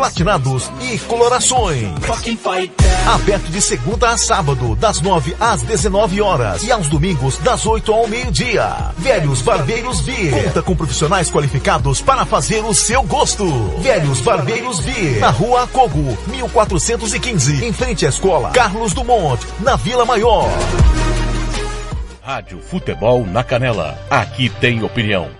platinados e colorações. Aberto de segunda a sábado, das 9 às 19 horas e aos domingos, das 8 ao meio-dia. Velhos Barbeiros Beer. Conta com profissionais qualificados para fazer o seu gosto. Velhos Barbeiros Beer. Na rua Cogo, 1415, em frente à escola Carlos Dumont, na Vila Maior. Rádio Futebol na Canela. Aqui tem opinião.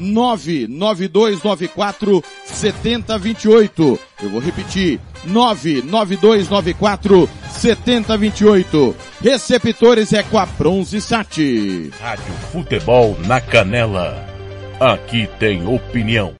99294 7028. Eu vou repetir, 99294 7028. Receptores é com a Bronze Sat. Rádio Futebol na Canela. Aqui tem opinião.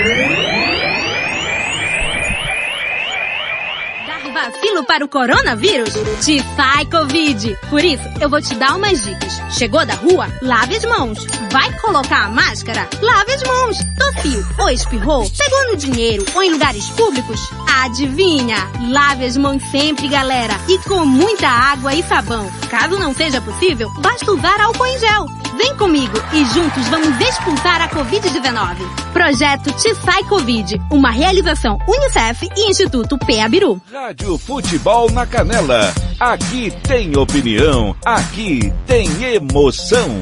Vacilo para o coronavírus? Te faz Covid. Por isso, eu vou te dar umas dicas. Chegou da rua? Lave as mãos. Vai colocar a máscara? Lave as mãos. Tossiu ou espirrou? Pegou no dinheiro ou em lugares públicos? Adivinha? Lave as mãos sempre, galera. E com muita água e sabão. Caso não seja possível, basta usar álcool em gel. Vem comigo e juntos vamos expulsar a Covid-19. Projeto Te Sai Covid, uma realização Unicef e Instituto Peabiru. Rádio Futebol na Canela. Aqui tem opinião, aqui tem emoção.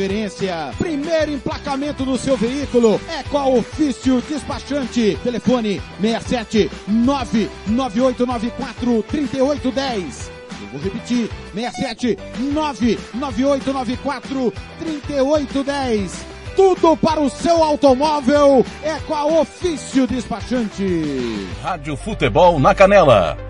transferência, primeiro emplacamento do seu veículo é com a Ofício Despachante. Telefone 67 99894 3810. Eu vou repetir, 67 99894 3810. Tudo para o seu automóvel é com a Ofício Despachante. Rádio Futebol na Canela.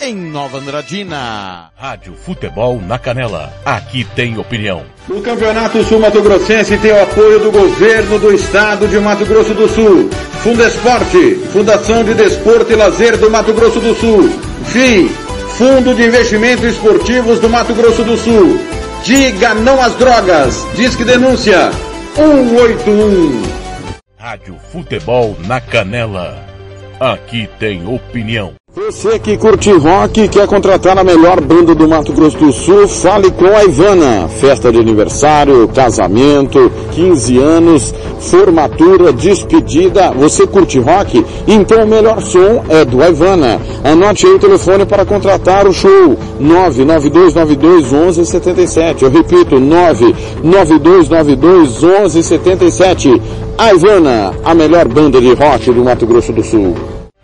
em Nova Andradina. Rádio Futebol na Canela. Aqui tem opinião. O Campeonato Sul Mato Grossense tem o apoio do governo do estado de Mato Grosso do Sul. Fundesporte, Fundação de Desporto e Lazer do Mato Grosso do Sul. FII, Fundo de Investimentos Esportivos do Mato Grosso do Sul. Diga não às drogas. Disque denúncia 181. Rádio Futebol na Canela. Aqui tem opinião. Você que curte rock e quer contratar a melhor banda do Mato Grosso do Sul, fale com a Ivana. Festa de aniversário, casamento, 15 anos, formatura, despedida. Você curte rock? Então o melhor som é do Ivana. Anote aí o telefone para contratar o show. 992921177. Eu repito, 992921177. A Ivana, a melhor banda de rock do Mato Grosso do Sul.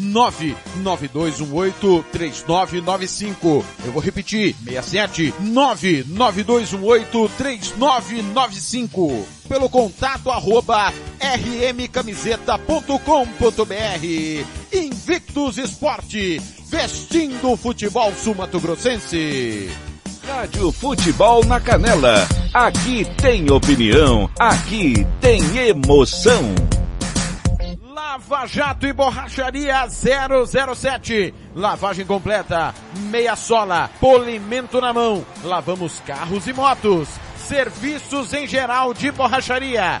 99218 3995. Eu vou repetir, 67 99218 3995. Pelo contato arroba rmcamiseta.com.br. Invictus Esporte, vestindo o futebol sumatogrossense. Rádio Futebol na Canela. Aqui tem opinião, aqui tem emoção. Lava Jato e Borracharia 007. Lavagem completa, meia sola, polimento na mão. Lavamos carros e motos. Serviços em geral de borracharia.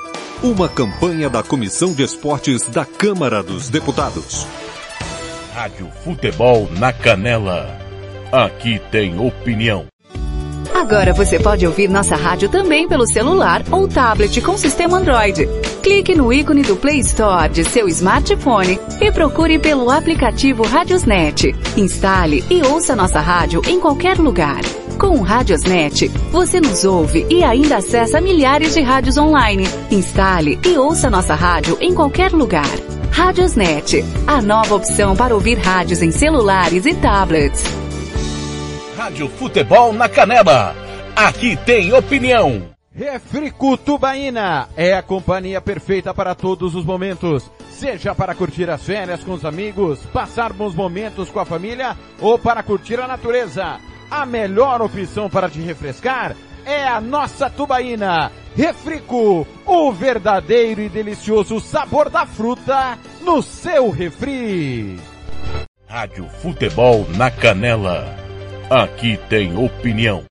Uma campanha da Comissão de Esportes da Câmara dos Deputados. Rádio Futebol na Canela. Aqui tem opinião. Agora você pode ouvir nossa rádio também pelo celular ou tablet com sistema Android. Clique no ícone do Play Store de seu smartphone e procure pelo aplicativo Radiosnet. Instale e ouça nossa rádio em qualquer lugar. Com o Radiosnet, você nos ouve e ainda acessa milhares de rádios online. Instale e ouça nossa rádio em qualquer lugar. Radiosnet, a nova opção para ouvir rádios em celulares e tablets. Rádio Futebol na Canela. Aqui tem opinião. Refrico Tubaína é a companhia perfeita para todos os momentos. Seja para curtir as férias com os amigos, passar bons momentos com a família ou para curtir a natureza. A melhor opção para te refrescar é a nossa tubaína. Refrico, o verdadeiro e delicioso sabor da fruta no seu refri. Rádio Futebol na Canela. Aqui tem opinião.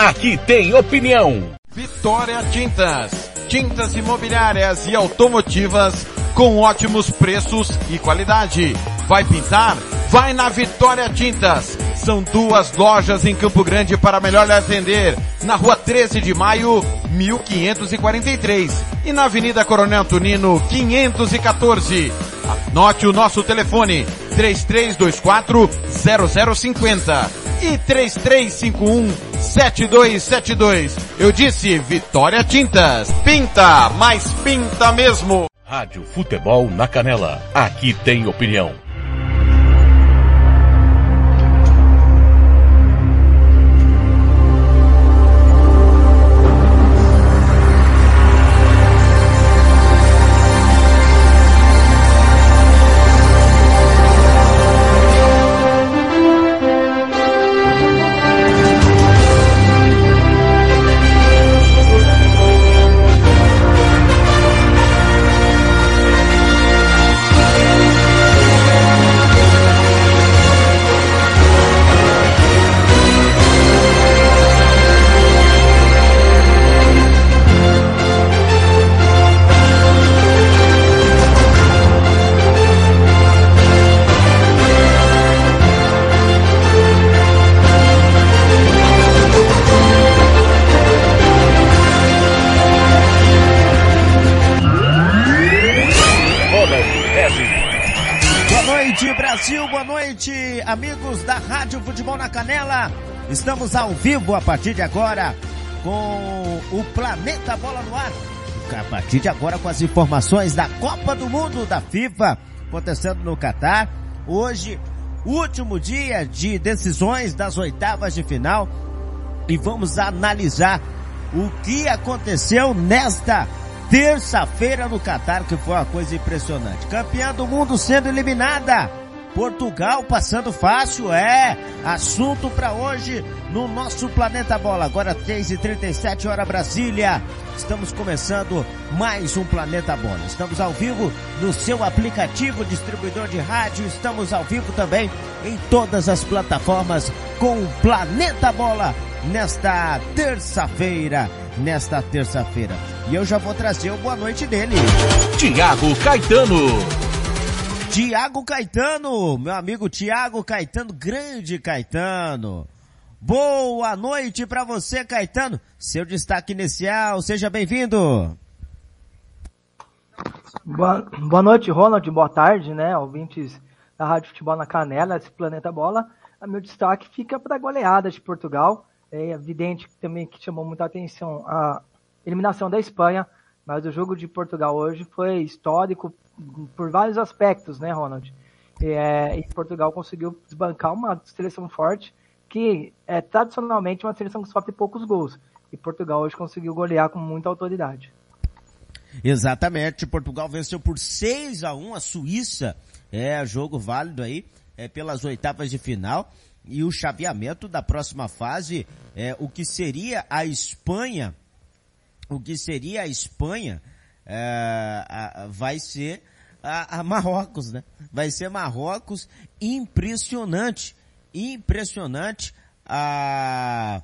Aqui tem opinião. Vitória Tintas. Tintas imobiliárias e automotivas com ótimos preços e qualidade. Vai pintar? Vai na Vitória Tintas. São duas lojas em Campo Grande para melhor lhe atender. Na rua 13 de maio, 1543. E na Avenida Coronel Tunino, 514. Anote o nosso telefone, 3324 0050 e 3351 7272. Eu disse Vitória Tintas. Pinta, mas pinta mesmo. Rádio Futebol na Canela. Aqui tem opinião. Estamos ao vivo a partir de agora com o Planeta Bola no Ar. A partir de agora com as informações da Copa do Mundo da FIFA acontecendo no Catar. Hoje, último dia de decisões das oitavas de final e vamos analisar o que aconteceu nesta terça-feira no Catar, que foi uma coisa impressionante. Campeã do mundo sendo eliminada. Portugal passando fácil, é. Assunto para hoje no nosso Planeta Bola. Agora 3h37 hora Brasília. Estamos começando mais um Planeta Bola. Estamos ao vivo no seu aplicativo distribuidor de rádio. Estamos ao vivo também em todas as plataformas com o Planeta Bola nesta terça-feira. Nesta terça-feira. E eu já vou trazer o boa noite dele. Tiago Caetano. Tiago Caetano, meu amigo Tiago Caetano, grande Caetano. Boa noite para você, Caetano. Seu destaque inicial, seja bem-vindo. Boa, boa noite, Ronald. Boa tarde, né? Ouvintes da Rádio Futebol na Canela, esse Planeta Bola. O meu destaque fica para a goleada de Portugal. É evidente também que chamou muita atenção a eliminação da Espanha, mas o jogo de Portugal hoje foi histórico por vários aspectos, né, Ronald? É, e Portugal conseguiu desbancar uma seleção forte que é tradicionalmente uma seleção que sofre poucos gols. E Portugal hoje conseguiu golear com muita autoridade. Exatamente, Portugal venceu por 6 a 1 a Suíça. É jogo válido aí, é pelas oitavas de final e o chaveamento da próxima fase é o que seria a Espanha, o que seria a Espanha é, vai ser a, a, Marrocos, né? Vai ser Marrocos impressionante, impressionante a,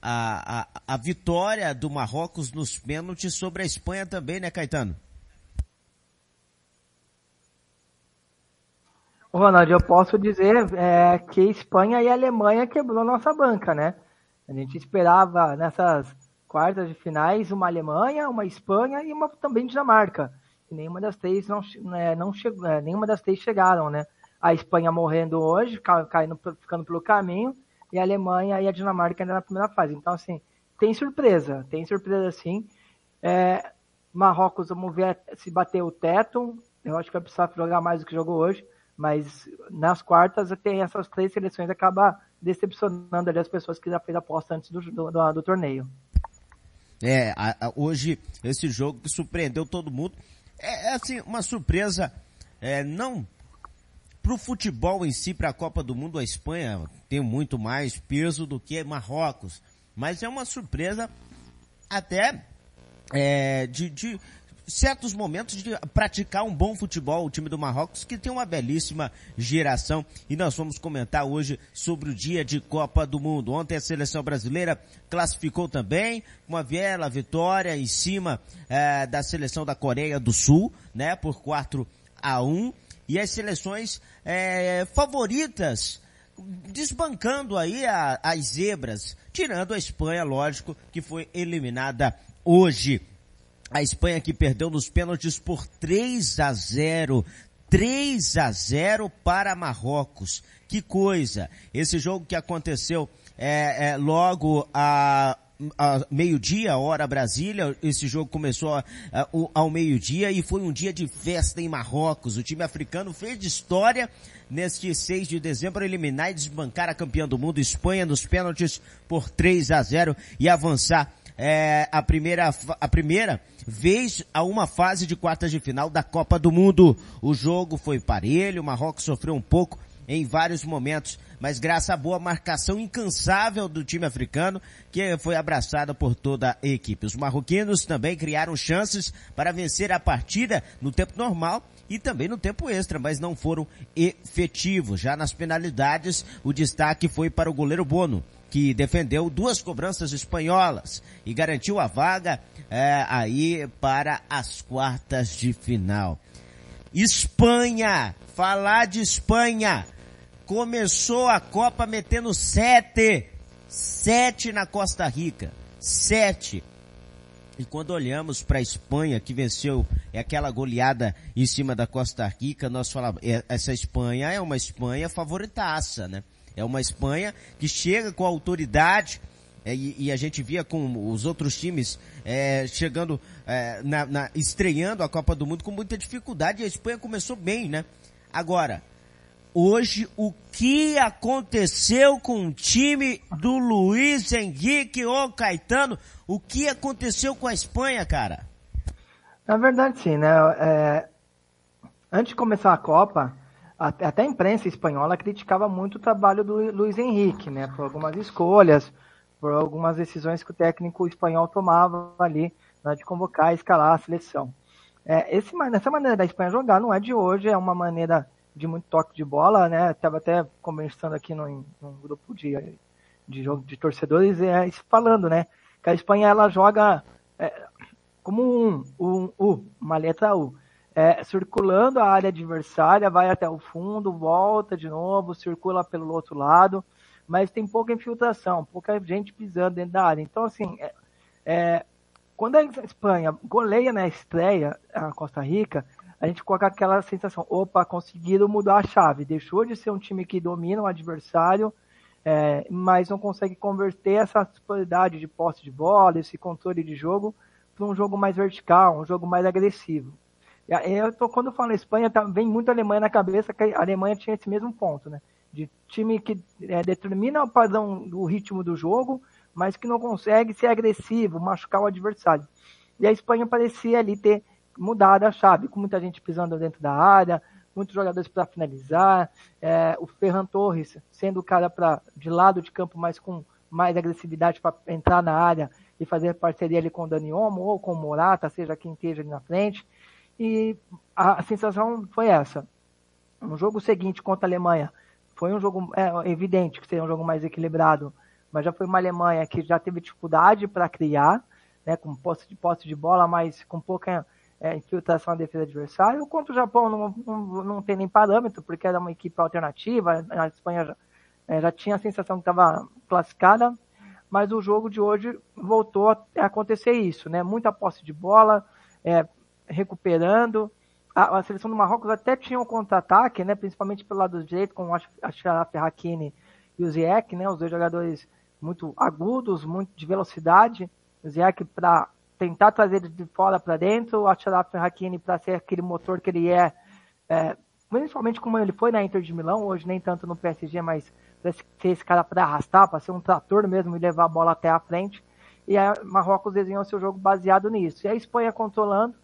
a, a, a vitória do Marrocos nos pênaltis sobre a Espanha também, né, Caetano? Ronaldo, eu posso dizer é, que Espanha e Alemanha quebrou nossa banca, né? A gente esperava nessas quartas de finais uma Alemanha, uma Espanha e uma também Dinamarca. E nenhuma das três não, né, não chegou, é, nenhuma das três chegaram, né? A Espanha morrendo hoje, caindo, ficando pelo caminho, e a Alemanha e a Dinamarca ainda na primeira fase. Então, assim, tem surpresa, tem surpresa sim. É, Marrocos, vamos ver se bater o teto. Eu acho que vai precisar jogar mais do que jogou hoje, mas nas quartas tem essas três seleções acaba decepcionando ali as pessoas que já fez aposta antes do, do, do, do torneio. É, a, a, hoje esse jogo que surpreendeu todo mundo. É, é assim, uma surpresa, é, não para o futebol em si, para a Copa do Mundo, a Espanha tem muito mais peso do que Marrocos. Mas é uma surpresa até é, de, de, certos momentos de praticar um bom futebol, o time do Marrocos, que tem uma belíssima geração. E nós vamos comentar hoje sobre o dia de Copa do Mundo. Ontem a seleção brasileira classificou também, uma bela vitória em cima é, da seleção da Coreia do Sul, né, por 4 a 1. E as seleções é, favoritas desbancando aí a, as zebras, tirando a Espanha, lógico, que foi eliminada hoje. A Espanha que perdeu nos pênaltis por 3 a 0. 3 a 0 para Marrocos. Que coisa! Esse jogo que aconteceu é, é logo a meio-dia, hora Brasília. Esse jogo começou a, a, ao meio-dia e foi um dia de festa em Marrocos. O time africano fez história neste 6 de dezembro eliminar e desbancar a campeã do mundo Espanha nos pênaltis por 3 a 0 e avançar é, a primeira a primeira vez a uma fase de quartas de final da Copa do Mundo. O jogo foi parelho, o Marrocos sofreu um pouco em vários momentos, mas graças à boa marcação incansável do time africano, que foi abraçada por toda a equipe. Os marroquinos também criaram chances para vencer a partida no tempo normal e também no tempo extra, mas não foram efetivos. Já nas penalidades, o destaque foi para o goleiro Bono, que defendeu duas cobranças espanholas e garantiu a vaga é, aí para as quartas de final. Espanha, falar de Espanha, começou a Copa metendo sete, sete na Costa Rica, sete. E quando olhamos para a Espanha, que venceu é aquela goleada em cima da Costa Rica, nós falamos, é, essa Espanha é uma Espanha favoritaça, né? É uma Espanha que chega com autoridade, é, e, e, a gente via com os outros times é, chegando, é, na, na, estreando a Copa do Mundo com muita dificuldade, e a Espanha começou bem, né? Agora, hoje o que aconteceu com o time do Luiz Henrique ou Caetano? O que aconteceu com a Espanha, cara? Na verdade, sim, né? É, antes de começar a Copa, até a imprensa espanhola criticava muito o trabalho do Luiz Henrique, né? Por algumas escolhas, por algumas decisões que o técnico espanhol tomava ali, né, de convocar e escalar a seleção. É, esse, essa maneira da Espanha jogar não é de hoje, é uma maneira de muito toque de bola, né? Estava até conversando aqui num, num grupo de, de jogo de torcedores, é, falando, né? Que a Espanha ela joga é, como um, um U, uma letra U. É, circulando a área adversária, vai até o fundo, volta de novo, circula pelo outro lado, mas tem pouca infiltração, pouca gente pisando dentro da área. Então, assim, é, é quando a Espanha goleia na estreia a Costa Rica, a gente coloca aquela sensação, opa, conseguiram mudar a chave, deixou de ser um time que domina o adversário, é, mas não consegue converter essa superioridade de posse de bola, esse controle de jogo, para um jogo mais vertical, um jogo mais agressivo. Eu tô, quando eu falo Espanha, tá, vem muito a Alemanha na cabeça, que a Alemanha tinha esse mesmo ponto, né? De time que é, determina o padrão do ritmo do jogo, mas que não consegue ser agressivo, machucar o adversário. E a Espanha parecia ali ter mudado a chave, com muita gente pisando dentro da área, muitos jogadores para finalizar, é, o Ferran Torres sendo o cara para de lado de campo, mas com mais agressividade para entrar na área e fazer parceria ali com o Dani Olmo ou com o Morata, seja quem esteja ali na frente. E a, sensação foi essa. No jogo seguinte contra a Alemanha, foi um jogo é, evidente que seria um jogo mais equilibrado, mas já foi uma Alemanha que já teve dificuldade para criar, né, com posse de posse de bola, mas com pouca é, infiltração na defesa adversária. Contra o Japão não, não, não tem nem parâmetro, porque era uma equipe alternativa, a Espanha já, é, já tinha a sensação que estava classificada, mas o jogo de hoje voltou a acontecer isso, né? Muita posse de bola, é, recuperando. A, a, seleção do Marrocos até tinha um contra-ataque, né? Principalmente pelo lado direito, com Ashraf Hakimi e o Ziyech, né? Os dois jogadores muito agudos, muito de velocidade. O Ziyech para tentar trazer ele de fora para dentro, o Achraf Hakimi para ser aquele motor que ele é, é, principalmente como ele foi na Inter de Milão, hoje nem tanto no PSG, mas para ser esse cara para arrastar, para ser um trator mesmo e levar a bola até a frente. E a Marrocos desenhou seu jogo baseado nisso. E a Espanha controlando,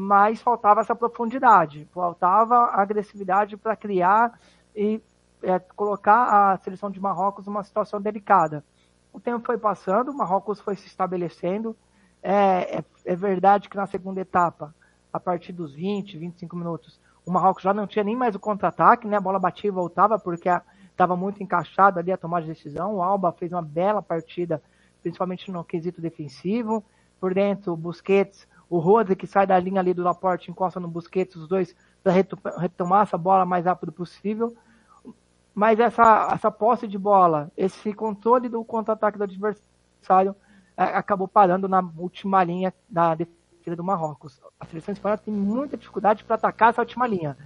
mas faltava essa profundidade, faltava agressividade para criar e é, colocar a seleção de Marrocos numa situação delicada. O tempo foi passando, o Marrocos foi se estabelecendo, é, é, é, verdade que na segunda etapa, a partir dos 20, 25 minutos, o Marrocos já não tinha nem mais o contra-ataque, né? A bola batia e voltava porque estava muito encaixado ali a tomar de decisão. O Alba fez uma bela partida, principalmente no quesito defensivo. Por dentro, o Busquets, o Rose que sai da linha ali do Laporte, encosta no Busquets, os dois para retomar essa bola mais rápido possível. Mas essa, essa posse de bola, esse controle do contra-ataque do adversário, acabou parando na última linha da defesa do Marrocos. A seleção espanhola tem muita dificuldade para atacar essa última linha.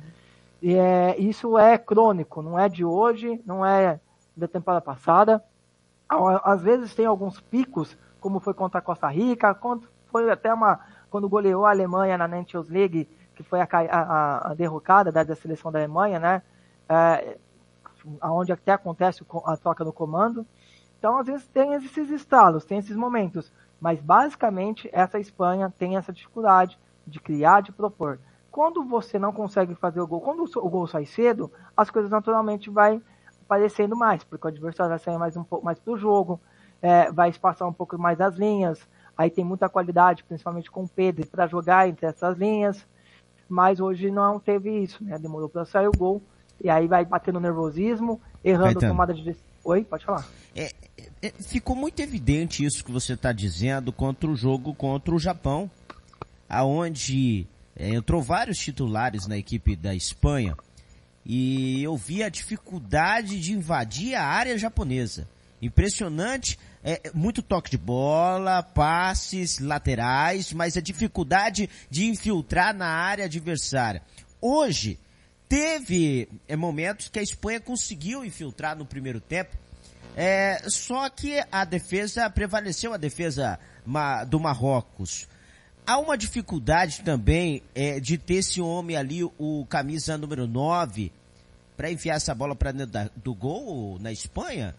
E é, isso é crônico, não é de hoje, não é da temporada passada. Às vezes tem alguns picos, como foi contra a Costa Rica, foi até uma quando goleou a Alemanha na Nations League, que foi a, a, a derrocada da, da, seleção da Alemanha, né? É, onde até acontece a troca do comando. Então, às vezes, tem esses estalos, tem esses momentos. Mas, basicamente, essa Espanha tem essa dificuldade de criar, de propor. Quando você não consegue fazer o gol, quando o gol sai cedo, as coisas naturalmente vai aparecendo mais, porque o adversário vai sair mais um pouco mais pro jogo, é, vai espaçar um pouco mais as linhas, aí tem muita qualidade, principalmente com o Pedro, para jogar entre essas linhas, mas hoje não teve isso, né? Demorou para sair o gol, e aí vai batendo nervosismo, errando a tomada de decisão. Oi, pode falar. É, é, ficou muito evidente isso que você está dizendo contra o jogo contra o Japão, aonde é, entrou vários titulares na equipe da Espanha e eu vi a dificuldade de invadir a área japonesa. Impressionante, é, muito toque de bola, passes laterais, mas a dificuldade de infiltrar na área adversária. Hoje, teve é, momentos que a Espanha conseguiu infiltrar no primeiro tempo, é, só que a defesa prevaleceu, a defesa do Marrocos. Há uma dificuldade também é, de ter esse homem ali, o camisa número 9, para enfiar essa bola para dentro da, do gol na Espanha?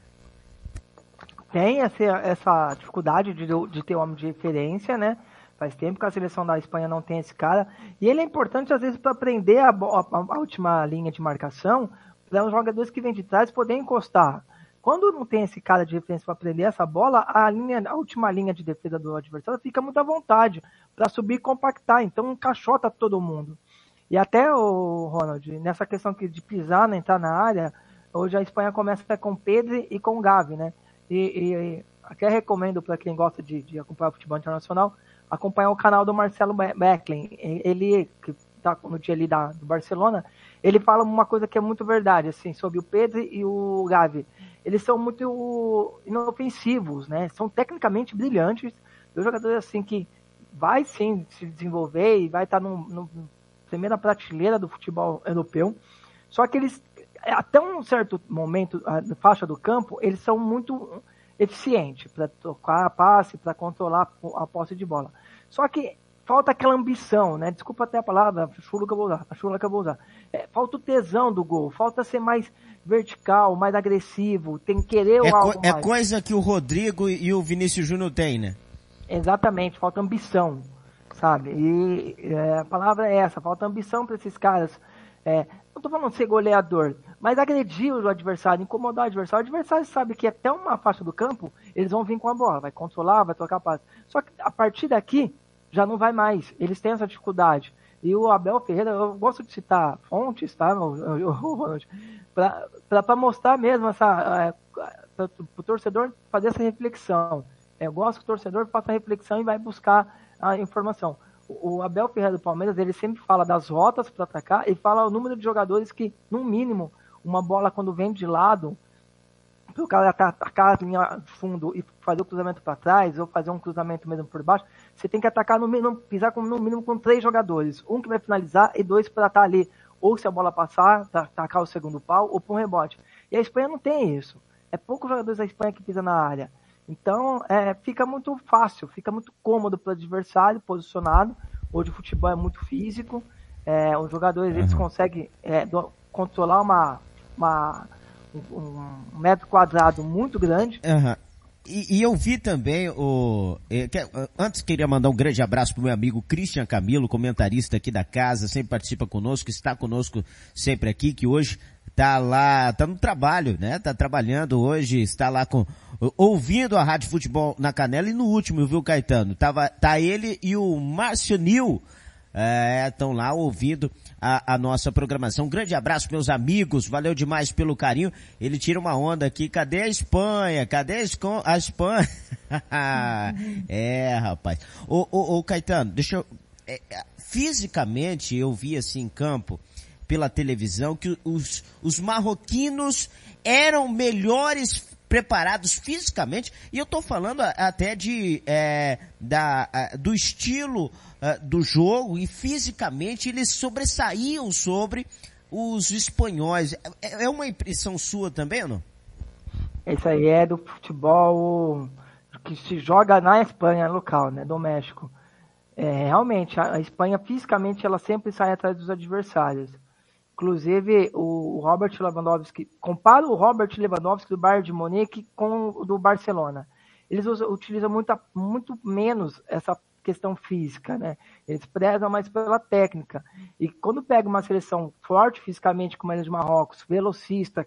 Tem essa, essa dificuldade de, de ter um homem de referência, né? Faz tempo que a seleção da Espanha não tem esse cara. E ele é importante, às vezes, para prender a, a, a, última linha de marcação, para os jogadores que vêm de trás poderem encostar. Quando não tem esse cara de referência para prender essa bola, a, linha, a última linha de defesa do adversário fica muito à vontade para subir e compactar. Então encaixota todo mundo. E até o Ronald, nessa questão de pisar, entrar na área, hoje a Espanha começa com Pedro e com Gavi, né? E, e até recomendo para quem gosta de, de, acompanhar o futebol internacional, acompanhar o canal do Marcelo Becklin. Ele, que está no dia ali da, do Barcelona, ele fala uma coisa que é muito verdade, assim, sobre o Pedro e o Gavi eles são muito inofensivos, né? São tecnicamente brilhantes. Dois jogadores assim que vai sim se desenvolver e vai estar no, no primeira prateleira do futebol europeu. Só que eles, até um certo momento, na faixa do campo, eles são muito eficientes para tocar a passe, para controlar a posse de bola. Só que falta aquela ambição, né? Desculpa até a palavra, a chula que eu vou usar, a chula que eu vou usar. É, falta o tesão do gol, falta ser mais vertical, mais agressivo, tem que querer é algo co É mais. coisa que o Rodrigo e o Vinícius Júnior têm, né? Exatamente, falta ambição, sabe? E é, a palavra é essa, falta ambição para esses caras. É, não estou falando de ser goleador, mas agredir o adversário, incomodar o adversário. O adversário sabe que até uma faixa do campo eles vão vir com a bola, vai controlar, vai tocar passe. Só que a partir daqui já não vai mais. Eles têm essa dificuldade. E o Abel Ferreira, eu gosto de citar fontes, tá? Para mostrar mesmo essa. É, para o torcedor fazer essa reflexão. Eu gosto que o torcedor faça a reflexão e vai buscar a informação. O Abel Ferreira do Palmeiras, ele sempre fala das rotas para atacar e fala o número de jogadores que, no mínimo, uma bola quando vem de lado, o cara atacar a linha de fundo e fazer o cruzamento para trás, ou fazer um cruzamento mesmo por baixo, você tem que atacar no mínimo, pisar com, no mínimo com três jogadores. Um que vai finalizar e dois para estar ali, ou se a bola passar, tá, atacar o segundo pau, ou para um rebote. E a Espanha não tem isso. É poucos jogadores da Espanha que pisam na área. Então, é, fica muito fácil, fica muito cômodo para o adversário posicionado. Hoje o futebol é muito físico. É, os jogadores eles conseguem é, do, controlar uma, uma um, metro quadrado muito grande. Uhum. E, e, eu vi também o. Eh, que, antes queria mandar um grande abraço pro meu amigo Christian Camilo, comentarista aqui da casa, sempre participa conosco, está conosco sempre aqui, que hoje tá lá, tá no trabalho, né? Tá trabalhando hoje, está lá com ouvindo a Rádio Futebol na Canela e no último, viu, Caetano? Tava tá ele e o Márcio Nil estão é, lá ouvindo a, a, nossa programação. Um grande abraço, meus amigos. Valeu demais pelo carinho. Ele tira uma onda aqui. Cadê a Espanha? Cadê a Espanha? é, rapaz. Ô, ô, ô, Caetano, deixa eu... É, é, fisicamente, eu vi assim em campo, pela televisão, que os, os marroquinos eram melhores preparados fisicamente, e eu estou falando até de é, da, do estilo uh, do jogo e fisicamente eles sobressaíam sobre os espanhóis. É, é uma impressão sua também não? Isso aí é do futebol que se joga na Espanha local, né, do México. É, realmente, a, a Espanha fisicamente ela sempre sai atrás dos adversários. Inclusive, o Robert Lewandowski, compara o Robert Lewandowski do Bayern de Munique com o do Barcelona. Eles usam, utilizam muito, muito menos essa questão física, né? Eles prezam mais pela técnica. E quando pega uma seleção forte fisicamente, como a de Marrocos, velocista,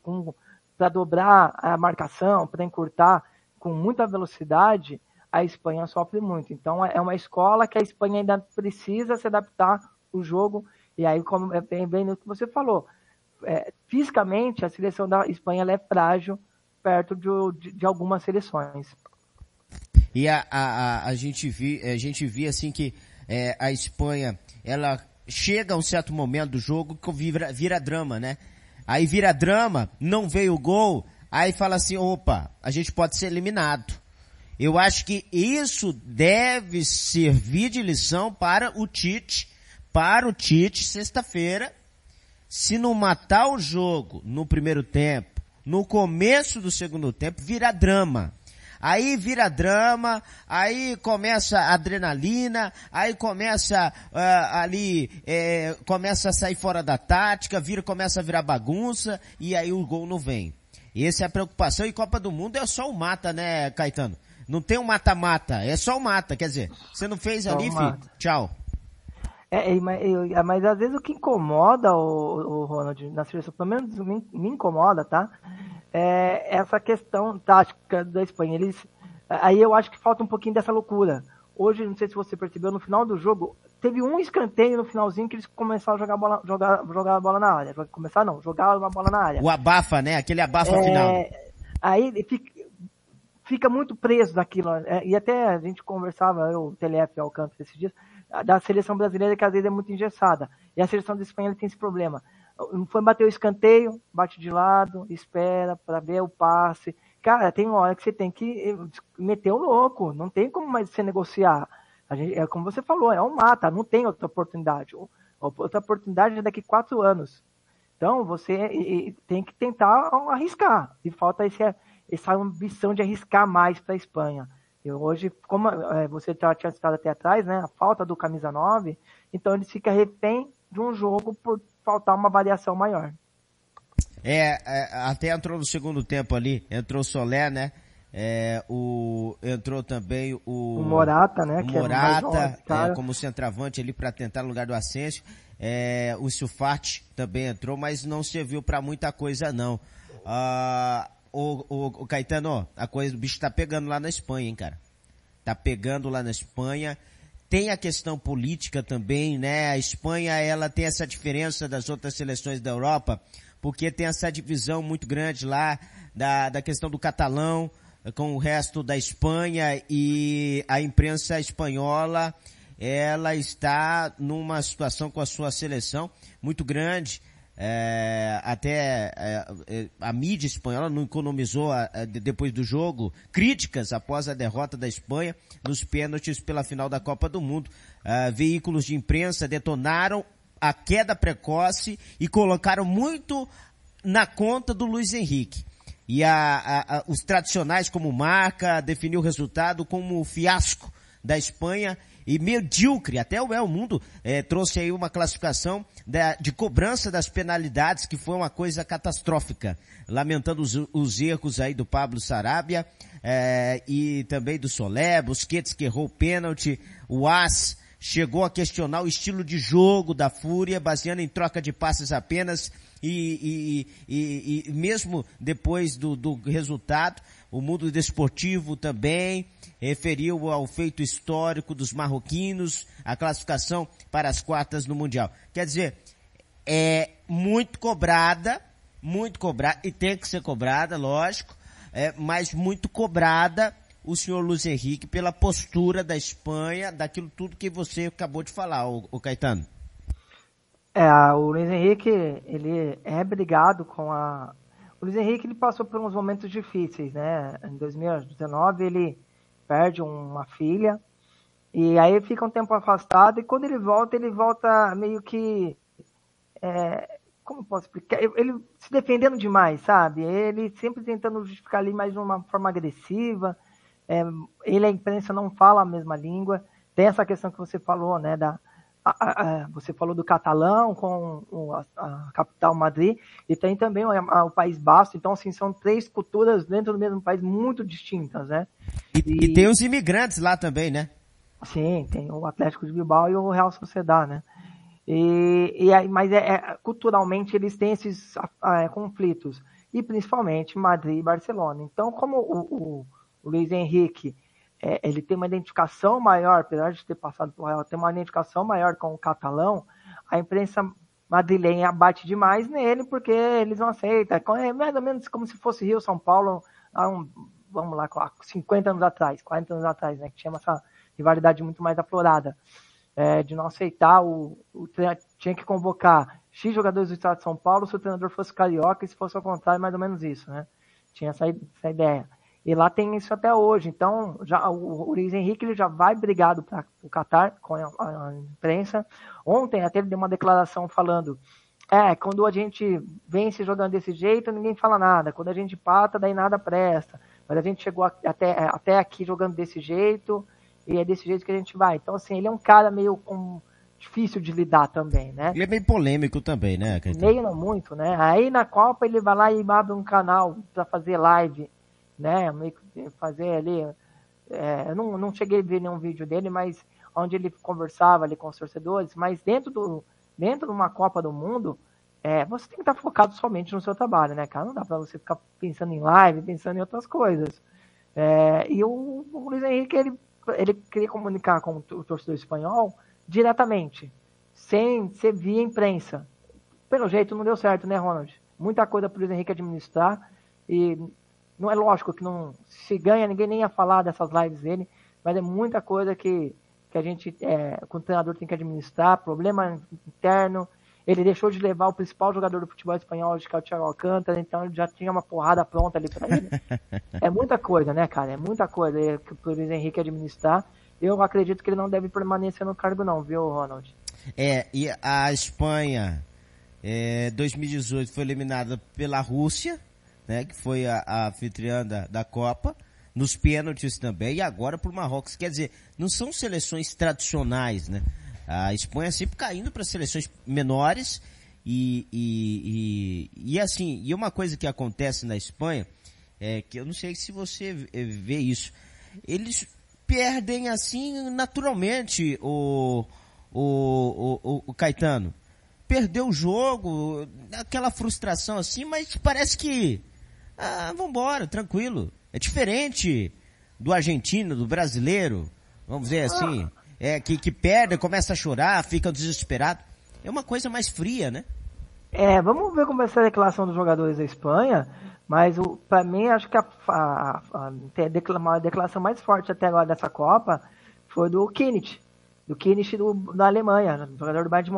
para dobrar a marcação, para encurtar com muita velocidade, a Espanha sofre muito. Então, é uma escola que a Espanha ainda precisa se adaptar o jogo e aí, como é bem, bem no que você falou, é, fisicamente a seleção da Espanha é frágil perto de, de, de algumas seleções. E a, a, a, gente vi, a gente via assim que é, a Espanha, ela chega a um certo momento do jogo que vira, vira drama, né? Aí vira drama, não veio o gol, aí fala assim, opa, a gente pode ser eliminado. Eu acho que isso deve servir de lição para o Tite, para o Tite, sexta-feira, se não matar o jogo no primeiro tempo, no começo do segundo tempo, vira drama. Aí vira drama, aí começa a adrenalina, aí começa uh, ali, é, começa a sair fora da tática, vira, começa a virar bagunça, e aí o gol não vem. Essa é a preocupação, e Copa do Mundo é só o mata, né, Caetano? Não tem um mata-mata, é só o mata, quer dizer, você não fez ali, filho, tchau. É, é mas, eu, mas, às vezes o que incomoda o, o Ronald na seleção, pelo menos me, me incomoda, tá? É essa questão tática da Espanha. Eles, aí eu acho que falta um pouquinho dessa loucura. Hoje, não sei se você percebeu, no final do jogo, teve um escanteio no finalzinho que eles começaram a jogar bola, jogar, jogar a bola na área. Começar não, jogar uma bola na área. O abafa, né? Aquele abafa é, final. Aí fica, fica muito preso daquilo. É, e até a gente conversava, eu, o TLF Alcântara esses dias, da seleção brasileira que às vezes é muito engessada. E a seleção da Espanha tem esse problema. Foi bater o escanteio, bate de lado, espera para ver o passe. Cara, tem hora que você tem que eh, meter o louco, não tem como mais você negociar. Gente, é como você falou, é um mata, não tem outra oportunidade. Outra oportunidade é daqui quatro anos. Então você tem que tentar arriscar. E falta esse, essa ambição de arriscar mais para a Espanha. E hoje, como é, você já tinha citado até atrás, né, a falta do camisa 9, então ele fica refém de um jogo por faltar uma variação maior. É, é até entrou no segundo tempo ali, entrou o Solé, né? É, o, entrou também o, o Morata, né? O Morata, é, como centroavante ali para tentar no lugar do Ascenso. É, o Sulfati também entrou, mas não serviu para muita coisa não. Ah, o, o, o Caetano, a coisa, o bicho tá pegando lá na Espanha, hein, cara. Tá pegando lá na Espanha. Tem a questão política também, né? A Espanha, ela tem essa diferença das outras seleções da Europa, porque tem essa divisão muito grande lá da, da questão do catalão com o resto da Espanha e a imprensa espanhola, ela está numa situação com a sua seleção muito grande é, até é, é, a mídia espanhola não economizou a, a, depois do jogo críticas após a derrota da Espanha nos pênaltis pela final da Copa do Mundo. É, veículos de imprensa detonaram a queda precoce e colocaram muito na conta do Luiz Henrique. E a, os tradicionais como marca definiu o resultado como fiasco da Espanha e medíocre. Até o El Mundo é, trouxe aí uma classificação da, de cobrança das penalidades, que foi uma coisa catastrófica. Lamentando os, os erros aí do Pablo Sarabia é, e também do Solé, Busquets que errou o pênalti, o As chegou a questionar o estilo de jogo da Fúria, baseando em troca de passes apenas e, e, e, e mesmo depois do, do resultado, o mundo desportivo também referiu ao feito histórico dos marroquinos, a classificação para as quartas no Mundial. Quer dizer, é muito cobrada, muito cobrada, e tem que ser cobrada, lógico, é, mas muito cobrada o senhor Luiz Henrique pela postura da Espanha, daquilo tudo que você acabou de falar, o, Caetano. É, o Luiz Henrique, ele é brigado com a... O Luiz Henrique, ele passou por uns momentos difíceis, né? Em 2019, ele perde uma filha, e aí fica um tempo afastado, e quando ele volta, ele volta meio que. É, como posso explicar? Ele se defendendo demais, sabe? Ele sempre tentando justificar ali mais de uma forma agressiva. É, ele, a imprensa, não fala a mesma língua. Tem essa questão que você falou, né? Da, você falou do catalão com a, capital Madrid e tem também o, País Basco. Então, assim, são três culturas dentro do mesmo país muito distintas, né? E, e, e tem os imigrantes lá também, né? Sim, tem o Atlético de Bilbao e o Real Sociedade, né? E, e aí, mas é, é, culturalmente eles têm esses é, conflitos e principalmente Madrid e Barcelona. Então, como o, o, o Luiz Henrique é, ele tem uma identificação maior, apesar de ter passado por Real, tem uma identificação maior com o catalão, a imprensa madrilenha bate demais nele porque eles não aceitam. É mais ou menos como se fosse Rio São Paulo um, vamos lá, 50 anos atrás, 40 anos atrás, né? Que tinha essa rivalidade muito mais aflorada. É, de não aceitar o, o tinha que convocar X jogadores do estado de São Paulo se o treinador fosse carioca e se fosse ao contrário, mais ou menos isso, né? Tinha essa, essa ideia. E lá tem isso até hoje. Então, já, o, o Luiz Henrique ele já vai brigado para o Qatar com a, a, imprensa. Ontem até ele deu uma declaração falando: é, quando a gente vence jogando desse jeito, ninguém fala nada. Quando a gente pata, daí nada presta. Mas a gente chegou até, até aqui jogando desse jeito e é desse jeito que a gente vai. Então, assim, ele é um cara meio com, difícil de lidar também, né? Ele é bem polêmico também, né? Meio não muito, né? Aí na Copa ele vai lá e abre um canal para fazer live né? Meio que fazer ali. É, eu não, não cheguei a ver nenhum vídeo dele, mas onde ele conversava ali com os torcedores, mas dentro do dentro de uma Copa do Mundo, é, você tem que estar focado somente no seu trabalho, né, cara? Não dá para você ficar pensando em live, pensando em outras coisas. É, e o, o Luiz Henrique, ele, ele queria comunicar com o torcedor espanhol diretamente, sem ser via imprensa. Pelo jeito não deu certo, né, Ronald? Muita coisa para o Luiz Henrique administrar e não é lógico que não se ganha, ninguém nem ia falar dessas lives dele, mas é muita coisa que, que a gente, é, com o treinador, tem que administrar, problema interno. Ele deixou de levar o principal jogador do futebol espanhol, que é o Thiago Alcântara, então ele já tinha uma porrada pronta ali para ele. é muita coisa, né, cara? É muita coisa que o Luiz Henrique administrar. Eu acredito que ele não deve permanecer no cargo, não, viu, Ronald? É, e a Espanha, é, 2018 foi eliminada pela Rússia, né, que foi a, a anfitriã da, da Copa, nos pênaltis também, e agora por Marrocos. Quer dizer, não são seleções tradicionais, né? A Espanha sempre caindo para seleções menores e, e, e, e, assim, e uma coisa que acontece na Espanha, é que eu não sei se você vê isso, eles perdem assim naturalmente o, o, o, o Caetano. Perdeu o jogo, aquela frustração assim, mas parece que ah, vambora, tranquilo. É diferente do argentino, do brasileiro, vamos dizer assim, é que, que perde, começa a chorar, fica desesperado. É uma coisa mais fria, né? É, vamos ver como vai ser a declaração dos jogadores da Espanha, mas para mim acho que a, a, a, a, declaração mais forte até agora dessa Copa foi do Kimmich, do Kimmich do, da Alemanha, jogador do Bayern de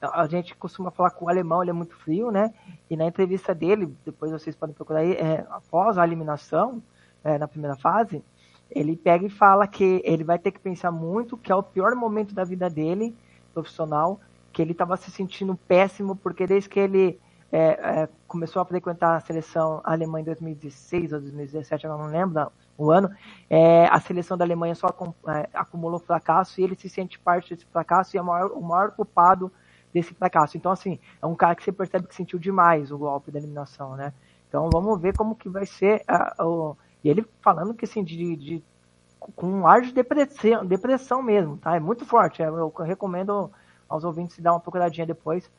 a gente costuma falar com o alemão, ele é muito frio, né? E na entrevista dele, depois vocês podem procurar aí, é, após a eliminação, é, na primeira fase, ele pega e fala que ele vai ter que pensar muito, que é o pior momento da vida dele, profissional, que ele estava se sentindo péssimo, porque desde que ele é, é, começou a frequentar a seleção alemã em 2016 ou 2017, eu não lembro o ano, é, a seleção da Alemanha só é, acumulou fracasso e ele se sente parte desse fracasso e é o maior, o maior culpado desse fracasso. Então, assim, é um cara que você percebe que sentiu demais o golpe da eliminação, né? Então, vamos ver como que vai ser a, o... E ele falando que, assim, de, de com um ar de depressão, depressão mesmo, tá? É muito forte. Eu, eu recomendo aos ouvintes se dar uma procuradinha depois, se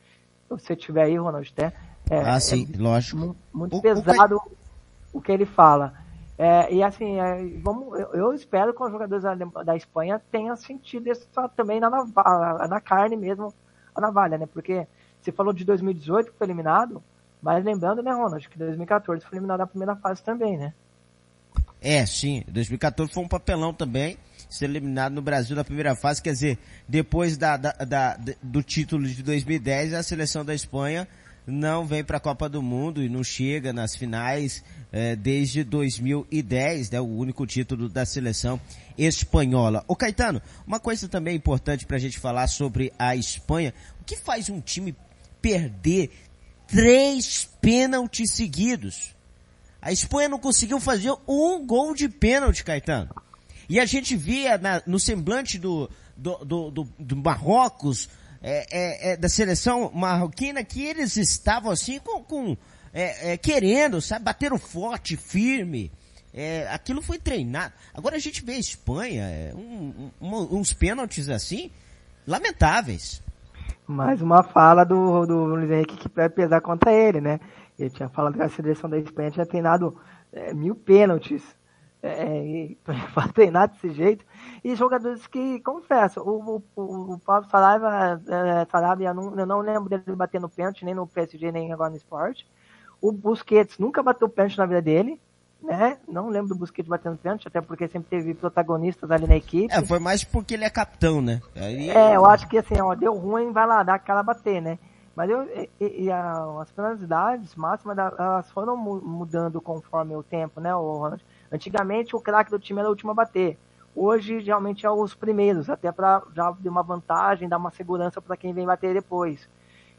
você tiver aí, Ronald, até. É, ah, sim, é lógico. Muito, o, pesado o, o, que ele fala. É, e assim, é, vamos, eu, eu, espero que os jogadores da, da Espanha tenham sentido isso também na, na, na carne mesmo, a navalha, né? Porque você falou de 2018 que foi eliminado, mas lembrando, né, Ronald, que 2014 foi eliminado na primeira fase também, né? É, sim. 2014 foi um papelão também, ser eliminado no Brasil na primeira fase, quer dizer, depois da, da, da do título de 2010, a seleção da Espanha não vem para a Copa do Mundo e não chega nas finais é, desde 2010, né, o único título da seleção espanhola. Ô Caetano, uma coisa também importante para a gente falar sobre a Espanha, o que faz um time perder três pênaltis seguidos? A Espanha não conseguiu fazer um gol de pênalti, Caetano. E a gente via na, no semblante do, do, do, do, do Marrocos, é, é, é, da seleção marroquina que eles estavam assim com, com é, é, querendo, sabe, bateram forte, firme. Aquilo foi treinado. Agora a gente vê a Espanha, um, um, uns pênaltis assim, lamentáveis. Mais uma fala do, do Luiz Henrique que vai pesar contra ele, né? Ele tinha falado que a seleção da Espanha tinha treinado mil pênaltis é, para treinar desse jeito. E jogadores que, confesso, o, o, o Pablo Saraiva, é, Saraiva eu, não, eu não lembro dele batendo pênalti, nem no PSG, nem agora no esporte. O Busquets nunca bateu pênalti na vida dele, né? Não lembro do Busquets batendo pênalti, até porque sempre teve protagonistas ali na equipe. É, foi mais porque ele é capitão, né? Aí... É, eu acho que assim, ó, deu ruim, vai lá, dá aquela bater, né? Mas eu, e, e a, as penalidades máximas elas foram mudando conforme o tempo, né, o Antigamente o craque do time era o último a bater. Hoje realmente é os primeiros, até para já dar uma vantagem, dar uma segurança para quem vem bater depois.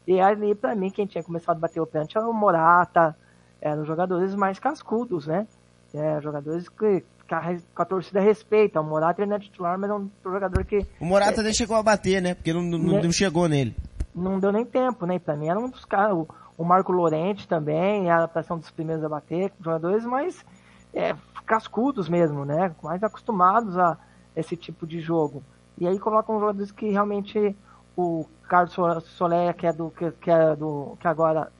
E ali, para mim, quem tinha começado a bater o pênalti era o Morata, eram jogadores mais cascudos, né? É, jogadores que, que, a, que a torcida respeita. O Morata ele não é titular, mas é um jogador que. O Morata é, nem chegou a bater, né? Porque não, não, né? não chegou nele não deu nem tempo, né? Pra mim era um dos caras, o, o Marco Lorente também, era pra ser um dos primeiros a bater, jogadores mais é, cascudos mesmo, né? Mais acostumados a esse tipo de jogo. E aí colocam jogadores que realmente o Carlos Solé, que é do que, que é do que agora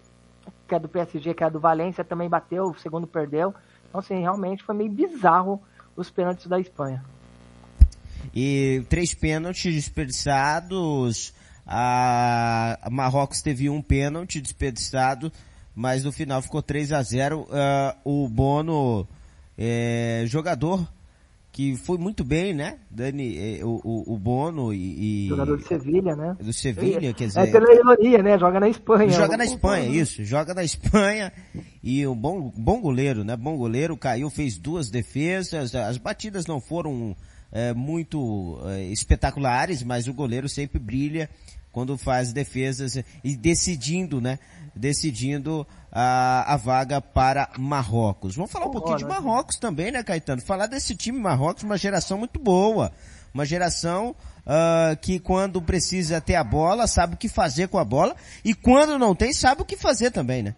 que é do PSG, que é do Valência, também bateu, o segundo perdeu. Então assim, realmente foi meio bizarro os pênaltis da Espanha. E três pênaltis desperdiçados, a Marrocos teve um pênalti desperdiçado, mas no final ficou 3 a 0 uh, O Bono, é, jogador que foi muito bem, né? Dani, é, o, o, o, Bono e, e... Jogador de Sevilha, né? Do Sevilha, quer dizer... É pela ironia, né? Joga na Espanha. Joga na Espanha, isso. Joga na Espanha e um bom, bom goleiro, né? Bom goleiro, caiu, fez duas defesas, as batidas não foram é, muito é, espetaculares, mas o goleiro sempre brilha quando faz defesas e decidindo, né? Decidindo a, a vaga para Marrocos. Vamos falar um pouquinho de Marrocos também, né, Caetano? Falar desse time Marrocos, uma geração muito boa. Uma geração uh, que quando precisa ter a bola, sabe o que fazer com a bola. E quando não tem, sabe o que fazer também, né?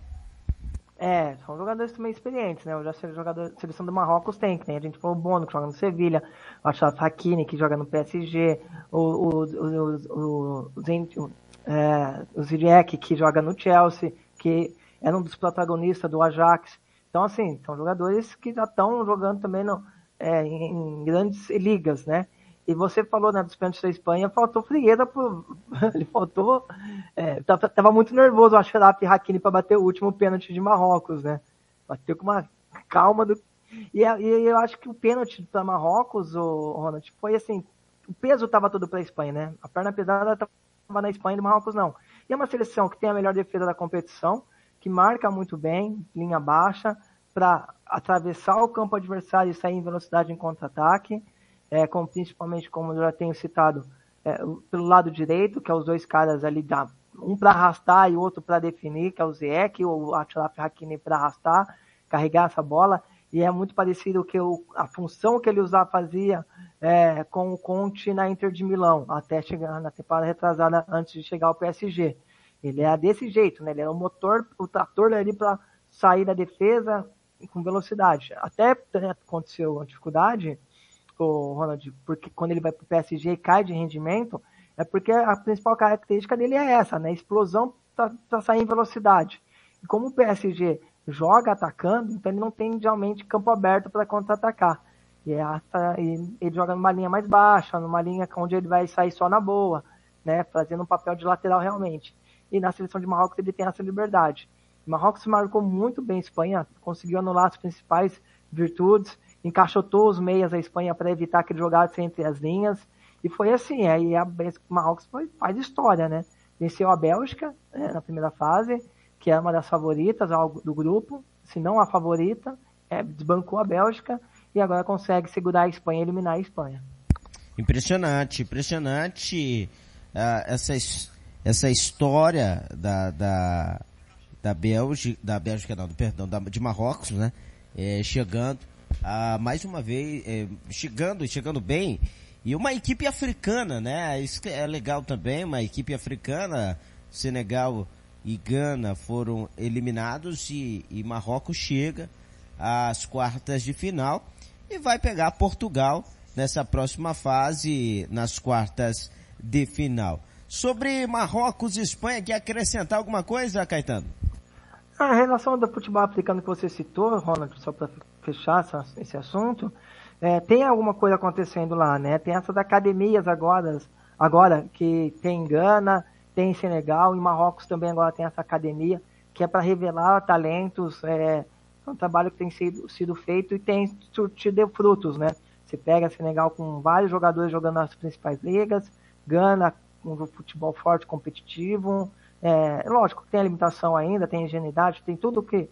É, são jogadores também experientes, né? Eu já sei jogador, a seleção do Marrocos tem, que tem a gente falou o Bono, que joga no Sevilha, o Achraf Hakimi, que joga no PSG, o, o, o, o, o, é, o que joga no Chelsea, que era um dos protagonistas do Ajax. Então, assim, são jogadores que já estão jogando também no, é, em, grandes ligas, né? E você falou né, dos pênaltis da Espanha, faltou frieza pro. Ele faltou. É, tava, tava, muito nervoso o Ashraf Hakimi para bater o último pênalti de Marrocos, né? Bateu com uma calma do. E, e eu acho que o pênalti para Marrocos, o Ronald, foi assim. O peso tava todo para a Espanha, né? A perna pesada tava na Espanha e no Marrocos não. E é uma seleção que tem a melhor defesa da competição, que marca muito bem, linha baixa, para atravessar o campo adversário e sair em velocidade em contra-ataque é, com, principalmente como eu já tenho citado, é, pelo lado direito, que é os dois caras ali, da, um para arrastar e outro para definir, que é o Ziyech ou o Achraf Hakimi para arrastar, carregar essa bola, e é muito parecido que o, a função que ele usava fazia é, com o Conte na Inter de Milão, até chegar na temporada retrasada antes de chegar ao PSG. Ele é desse jeito, né? Ele é o motor, o trator ali para sair da defesa com velocidade. Até né, aconteceu a dificuldade o Ronald, porque quando ele vai para o PSG e cai de rendimento, é porque a principal característica dele é essa, né? Explosão para sair em velocidade. E como o PSG joga atacando, então ele não tem realmente campo aberto para contra-atacar. E, essa, e ele joga numa linha mais baixa, numa linha onde ele vai sair só na boa, né? Fazendo um papel de lateral realmente. E na seleção de Marrocos ele tem essa liberdade. Marrocos marcou muito bem a Espanha, conseguiu anular as principais virtudes, encaixotou os meias da Espanha para evitar que ele jogasse entre as linhas. E foi assim, aí a Marrocos foi, faz história, né? Venceu a Bélgica né, na primeira fase, que é uma das favoritas do grupo, se não a favorita, é, desbancou a Bélgica e agora consegue segurar a Espanha e eliminar a Espanha. Impressionante, impressionante uh, essa, essa história da, da, da Bélgica, da Bélgica não, perdão, da, de Marrocos, né? É, chegando ah, mais uma vez, eh, chegando chegando bem. E uma equipe africana, né? Isso é legal também, uma equipe africana, Senegal e Gana foram eliminados e, e Marrocos chega às quartas de final e vai pegar Portugal nessa próxima fase, nas quartas de final. Sobre Marrocos e Espanha, quer acrescentar alguma coisa, Caetano? A relação do futebol africano que você citou, Ronald, só para fechar essa, esse assunto, é, tem alguma coisa acontecendo lá, né? Tem essas academias agora, agora que tem em Gana, tem em Senegal, em Marrocos também agora tem essa academia, que é para revelar talentos, é, é, um trabalho que tem sido, sido feito e tem surtido frutos, né? Você pega Senegal com vários jogadores jogando nas principais ligas, Gana um futebol forte, competitivo, É, lógico, tem a limitação ainda, tem a ingenuidade, tem tudo que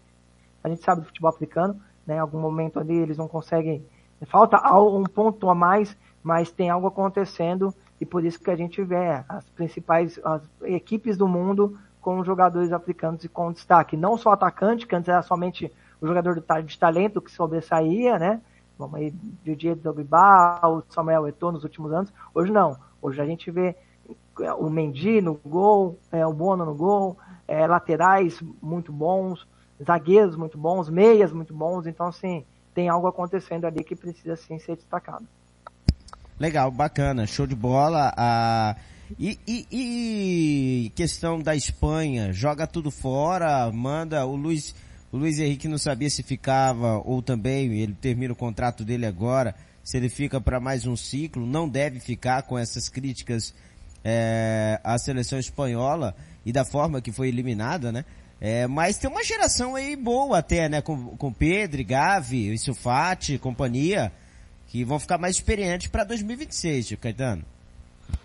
a gente sabe do futebol africano, né? Em algum momento ali eles não conseguem, falta um ponto a mais, mas tem algo acontecendo e por isso que a gente vê as principais as equipes do mundo com jogadores africanos e com destaque. Não só atacante, que antes era somente o jogador de talento que sobressaía, né? Vamos aí, Didier Drogba, o Samuel Eto'o nos últimos anos. Hoje não. Hoje a gente vê o Mendy no gol, é, o Bono no gol, é, laterais muito bons, zagueiros muito bons, meias muito bons. Então, assim, tem algo acontecendo ali que precisa, sim, ser destacado. Legal, bacana, show de bola. Ah, e, e, e, questão da Espanha, joga tudo fora, manda o Luiz, o Luiz Henrique não sabia se ficava ou também ele termina o contrato dele agora, se ele fica para mais um ciclo, não deve ficar com essas críticas é, à seleção espanhola e da forma que foi eliminada, né? É, mas tem uma geração aí boa até, né? Com, com Pedro, Gavi, Sufati, companhia que vão ficar mais experientes para 2026, Caetano.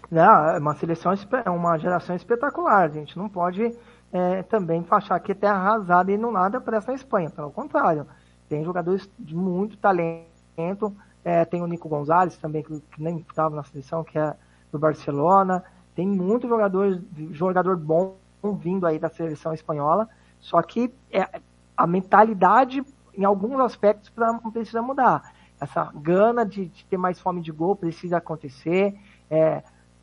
Não, é uma seleção, é uma geração espetacular. A gente não pode é, também achar que é terra arrasada e não nada para essa Espanha. Pelo contrário, tem jogadores de muito talento. É, tem o Nico Gonzalez também, que, que nem estava na seleção, que é do Barcelona. Tem muito jogador, jogador bom vindo aí da seleção espanhola. Só que é, a mentalidade, em alguns aspectos, precisa mudar essa gana de, de, ter mais fome de gol precisa acontecer. É,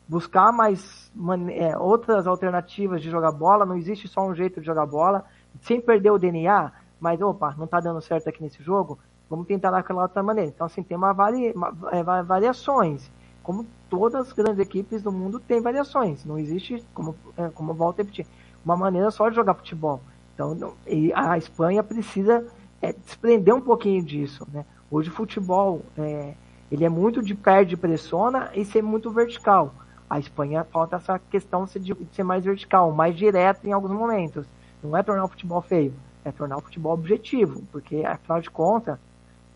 buscar mais é, outras alternativas de jogar bola. Não existe só um jeito de jogar bola, sem perder o DNA. Mas opa, não está dando certo aqui nesse jogo. Vamos tentar daquela outra maneira. Então assim tem uma, vari, uma é, variações. Como todas as grandes equipes do mundo têm variações. Não existe, como, é, como eu volto a repetir, uma maneira só de jogar futebol. Então a Espanha precisa é, desprender um pouquinho disso, né? Hoje o futebol é, ele é muito de perde pressiona e ser muito vertical. A Espanha falta essa questão de ser mais vertical, mais direto em alguns momentos. Não é tornar o futebol feio, é tornar o futebol objetivo, porque afinal de contas,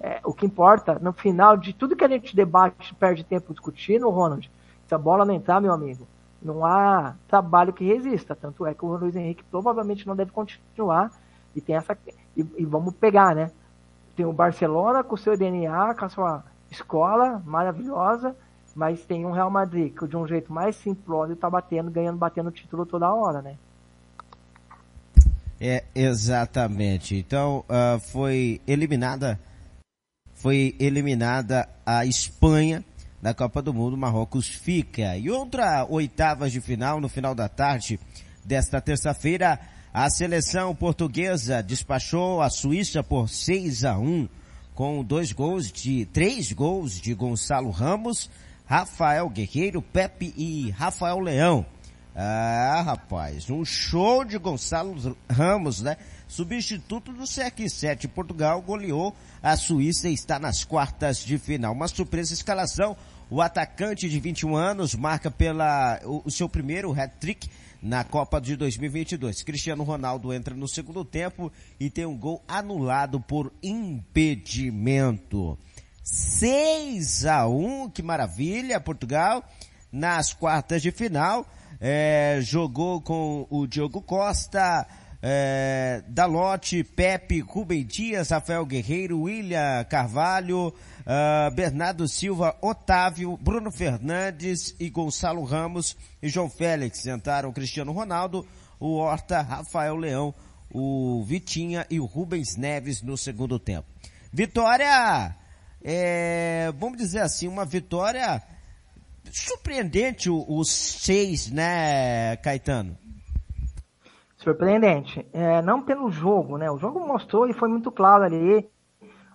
é, o que importa no final de tudo que a gente debate, perde tempo discutindo, Ronald, se a bola não entrar, meu amigo, não há trabalho que resista. Tanto é que o Luiz Henrique provavelmente não deve continuar e tem essa e, e vamos pegar, né? tem o Barcelona com o seu DNA, com a sua escola maravilhosa, mas tem um Real Madrid que de um jeito mais simplório está batendo, ganhando, batendo o título toda hora, né? É, exatamente. Então, uh, foi eliminada, foi eliminada a Espanha da Copa do Mundo, Marrocos fica. E outra oitavas de final, no final da tarde desta terça-feira, a seleção portuguesa despachou a Suíça por 6 a 1 com dois gols de três gols de Gonçalo Ramos, Rafael Guerreiro, Pepe e Rafael Leão. Ah, rapaz, um show de Gonçalo Ramos, né? Substituto do CR7. Portugal goleou a Suíça e está nas quartas de final. Uma surpresa escalação. O atacante de 21 anos marca pela o, o seu primeiro hat-trick na Copa de 2022. Cristiano Ronaldo entra no segundo tempo e tem um gol anulado por impedimento. 6 a 1, que maravilha, Portugal nas quartas de final. É, jogou com o Diogo Costa, é, Dalote, Pepe, Rubem Dias, Rafael Guerreiro, William Carvalho, uh, Bernardo Silva, Otávio, Bruno Fernandes e Gonçalo Ramos e João Félix. Entraram Cristiano Ronaldo, o Horta, Rafael Leão, o Vitinha e o Rubens Neves no segundo tempo. Vitória, é, vamos dizer assim, uma vitória surpreendente os seis, né, Caetano? Surpreendente. É, não pelo jogo, né? O jogo mostrou e foi muito claro ali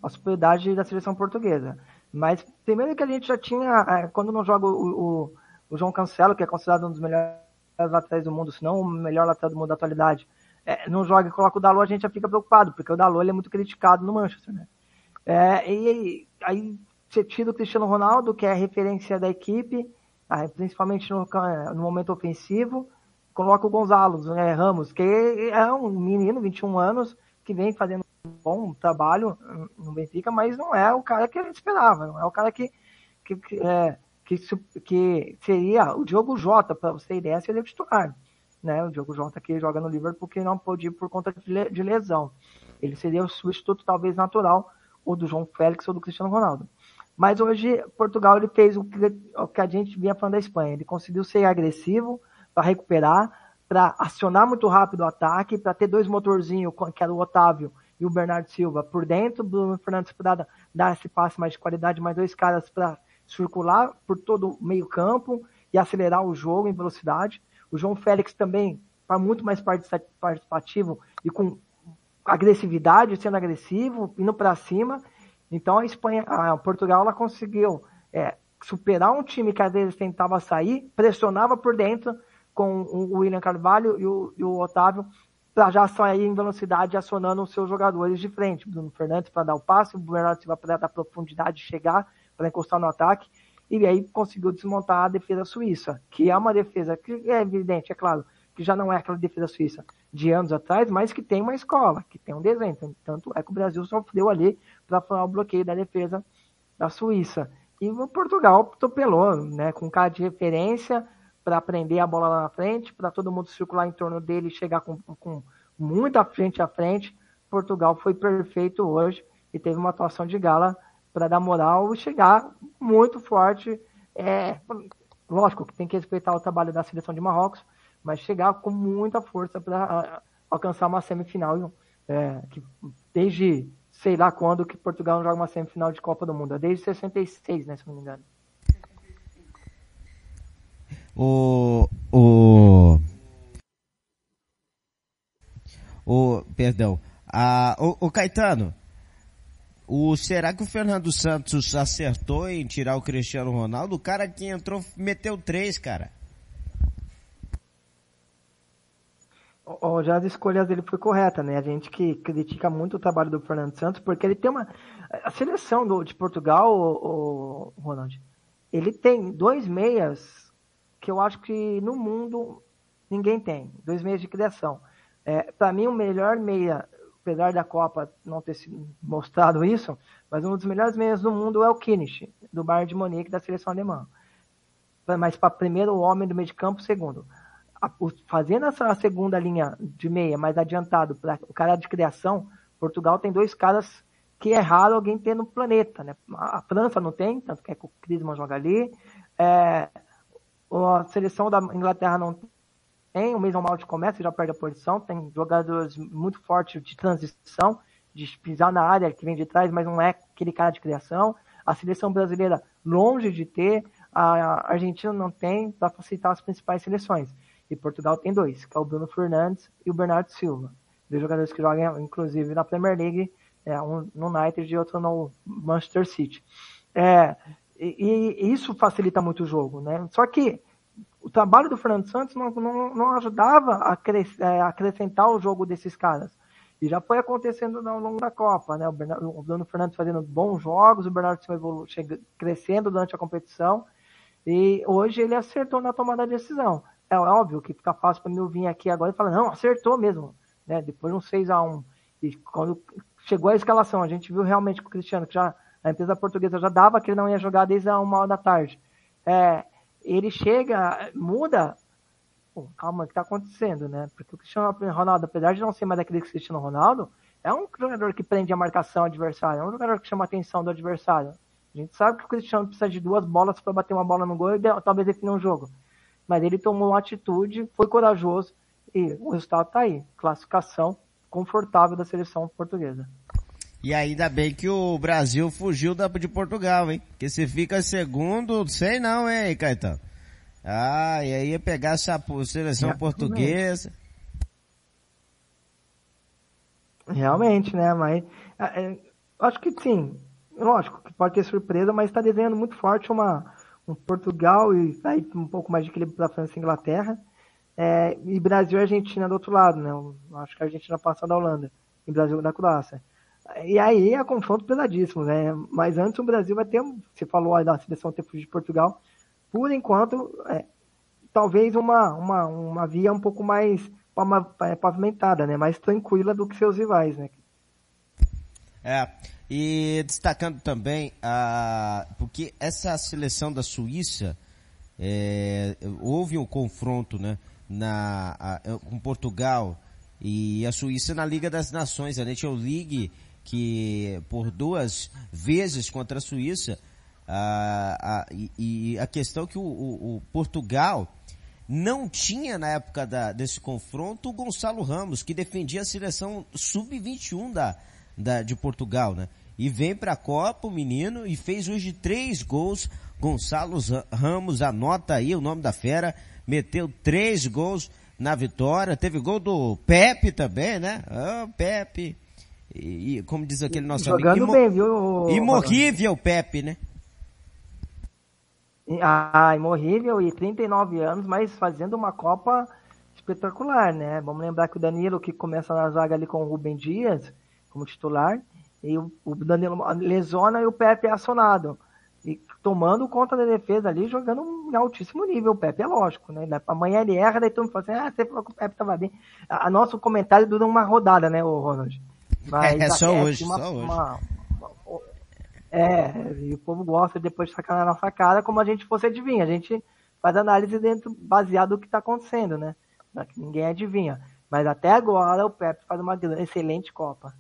a superioridade da seleção portuguesa. Mas primeiro que a gente já tinha, é, quando não joga o, o, o, João Cancelo, que é considerado um dos melhores laterais do mundo, se não o melhor lateral do mundo da atualidade, é, não joga e coloca o Dalot, a gente já fica preocupado, porque o Dalot é muito criticado no Manchester, né? É, e aí você tira o Cristiano Ronaldo, que é a referência da equipe, principalmente no, no, momento ofensivo, coloca o Gonzalo né, Ramos, que é um menino, 21 anos, que vem fazendo bom trabalho no Benfica, mas não é o cara que ele esperava, não é o cara que, que, que, é, que, que seria o Diogo Jota, para você ideia, seria o titular. né? O Diogo Jota que joga no Liverpool que não pôde ir por conta de lesão. Ele seria o substituto talvez natural ou do João Félix ou do Cristiano Ronaldo. Mas hoje Portugal ele fez o que, o que a gente vinha falando da Espanha. Ele conseguiu ser agressivo para recuperar, para acionar muito rápido o ataque, para ter dois motorzinhos, que era o Otávio e o Bernardo Silva por dentro, Bruno Fernandes para dar esse passe mais de qualidade, mais dois caras para circular por todo o meio campo e acelerar o jogo em velocidade. O João Félix também para muito mais participativo e com agressividade, sendo agressivo, indo para cima. Então a Espanha, a Portugal, ela conseguiu é, superar um time que às vezes tentava sair, pressionava por dentro com o William Carvalho e o, e o Otávio para já sair em velocidade acionando os seus jogadores de frente. Bruno Fernandes para dar o passe, o Bernardo Silva para dar profundidade, chegar para encostar no ataque e aí conseguiu desmontar a defesa suíça, que é uma defesa que é evidente, é claro, que já não é aquela defesa suíça de anos atrás, mas que tem uma escola, que tem um desenho. Tanto é que o Brasil sofreu ali para falar o bloqueio da defesa da Suíça. E o Portugal atropelou, né, com cara de referência para prender a bola lá na frente, para todo mundo circular em torno dele e chegar com, com muita frente à frente. Portugal foi perfeito hoje e teve uma atuação de gala para dar moral e chegar muito forte. É, lógico que tem que respeitar o trabalho da seleção de Marrocos, mas chegar com muita força para alcançar uma semifinal. É, que desde sei lá quando que Portugal não joga uma semifinal de Copa do Mundo. É desde 66, né, se não me engano. O. O. O. Perdão. Ah, o, o Caetano. O, será que o Fernando Santos acertou em tirar o Cristiano Ronaldo? O cara que entrou meteu três, cara. Oh, já as escolhas dele foi correta, né? A gente que critica muito o trabalho do Fernando Santos, porque ele tem uma. A seleção do, de Portugal, o, o Ronald, ele tem dois meias que eu acho que no mundo ninguém tem. Dois meias de criação. É, Para mim, o melhor meia, apesar da Copa não ter sido mostrado isso, mas um dos melhores meias do mundo é o Kimmich, do Bayern de Munique, da seleção alemã. Mas para primeiro o homem do meio de campo, segundo fazendo essa segunda linha de meia mais adiantado para o cara de criação, Portugal tem dois caras que é raro alguém ter no planeta, né? A França não tem, tanto que é que o Crisman joga ali. É, a seleção da Inglaterra não tem, o Mason Mount começa e já perde a posição, tem jogadores muito fortes de transição, de pisar na área que vem de trás, mas não é aquele cara de criação. A seleção brasileira longe de ter, a Argentina não tem para facilitar as principais seleções. E Portugal tem dois, que é o Bruno Fernandes e o Bernardo Silva. Dois jogadores que jogam, inclusive, na Premier League, é, um no United e outro no Manchester City. É, e, e, isso facilita muito o jogo, né? Só que o trabalho do Fernando Santos não, não, não ajudava a, cres, é, acrescentar o jogo desses caras. E já foi acontecendo ao longo da Copa, né? O, Bernardo, o Bruno Fernandes fazendo bons jogos, o Bernardo Silva crescendo durante a competição. E hoje ele acertou na tomada de decisão é óbvio que fica fácil para mim vir aqui agora e falar, não, acertou mesmo, né? Depois de um 6 a 1 E quando chegou a escalação, a gente viu realmente com o Cristiano, que já a empresa portuguesa já dava que ele não ia jogar desde a uma hora da tarde. É, ele chega, muda. Pô, calma, o que está acontecendo, né? Porque o Cristiano Ronaldo, apesar de não ser mais aquele Cristiano Ronaldo, é um jogador que prende a marcação adversária, é um jogador que chama a atenção do adversário. A gente sabe que o Cristiano precisa de duas bolas para bater uma bola no gol e talvez definir um jogo mas ele tomou uma atitude, foi corajoso e o resultado está aí. Classificação confortável da seleção portuguesa. E ainda bem que o Brasil fugiu da, de Portugal, hein? Porque se fica segundo, sei não, hein, Caetano? Ah, e aí ia pegar essa seleção Realmente. portuguesa. Realmente, né? Mas é, é, acho que sim. Lógico que pode ter surpresa, mas está desenhando muito forte uma, um Portugal e aí um pouco mais de equilíbrio para França e Inglaterra. É, e Brasil e Argentina do outro lado, né? Eu acho que a Argentina passa da Holanda e Brasil da Croácia. E aí é confronto pesadíssimo, né? Mas antes o Brasil vai ter, você falou aí da seleção tempo de Portugal, por enquanto, é, talvez uma, uma, uma via um pouco mais é, pavimentada, né? Mais tranquila do que seus rivais, né? É, e destacando também, a, porque essa seleção da Suíça, é, houve um confronto, né? na, a, com Portugal e a Suíça na Liga das Nações, a Nations League, que por duas vezes contra a Suíça, a, a, e, e, a questão que o, o, o, Portugal não tinha na época da, desse confronto o Gonçalo Ramos, que defendia a seleção sub-21 da, da, de Portugal, né? E vem para a Copa o menino e fez hoje três gols. Gonçalo Ramos, anota aí o nome da fera, meteu três gols na vitória. Teve gol do Pepe também, né? Ah, Pepe. E, e, como diz aquele nosso Jogando amigo. bem, viu? Imorrível Pepe, né? Ah, imorrível e 39 anos, mas fazendo uma Copa espetacular, né? Vamos lembrar que o Danilo, que começa na zaga ali com o Rubem Dias, como titular, e o, o Danilo lesiona e o Pepe é acionado. E tomando conta da defesa ali, jogando em altíssimo nível. O Pepe é lógico, né? Amanhã ele erra, daí todo mundo fala assim, ah, você falou que o Pepe tava bem. A, a nosso comentário dura uma rodada, né, o Ronald? Mas é, é só hoje, uma, só hoje. Uma, uma, é, e o povo gosta depois de sacar na nossa cara como a gente fosse adivinha. A gente faz análise dentro, baseado no que está acontecendo, né? Ninguém adivinha. Mas até agora o Pepe faz uma excelente Copa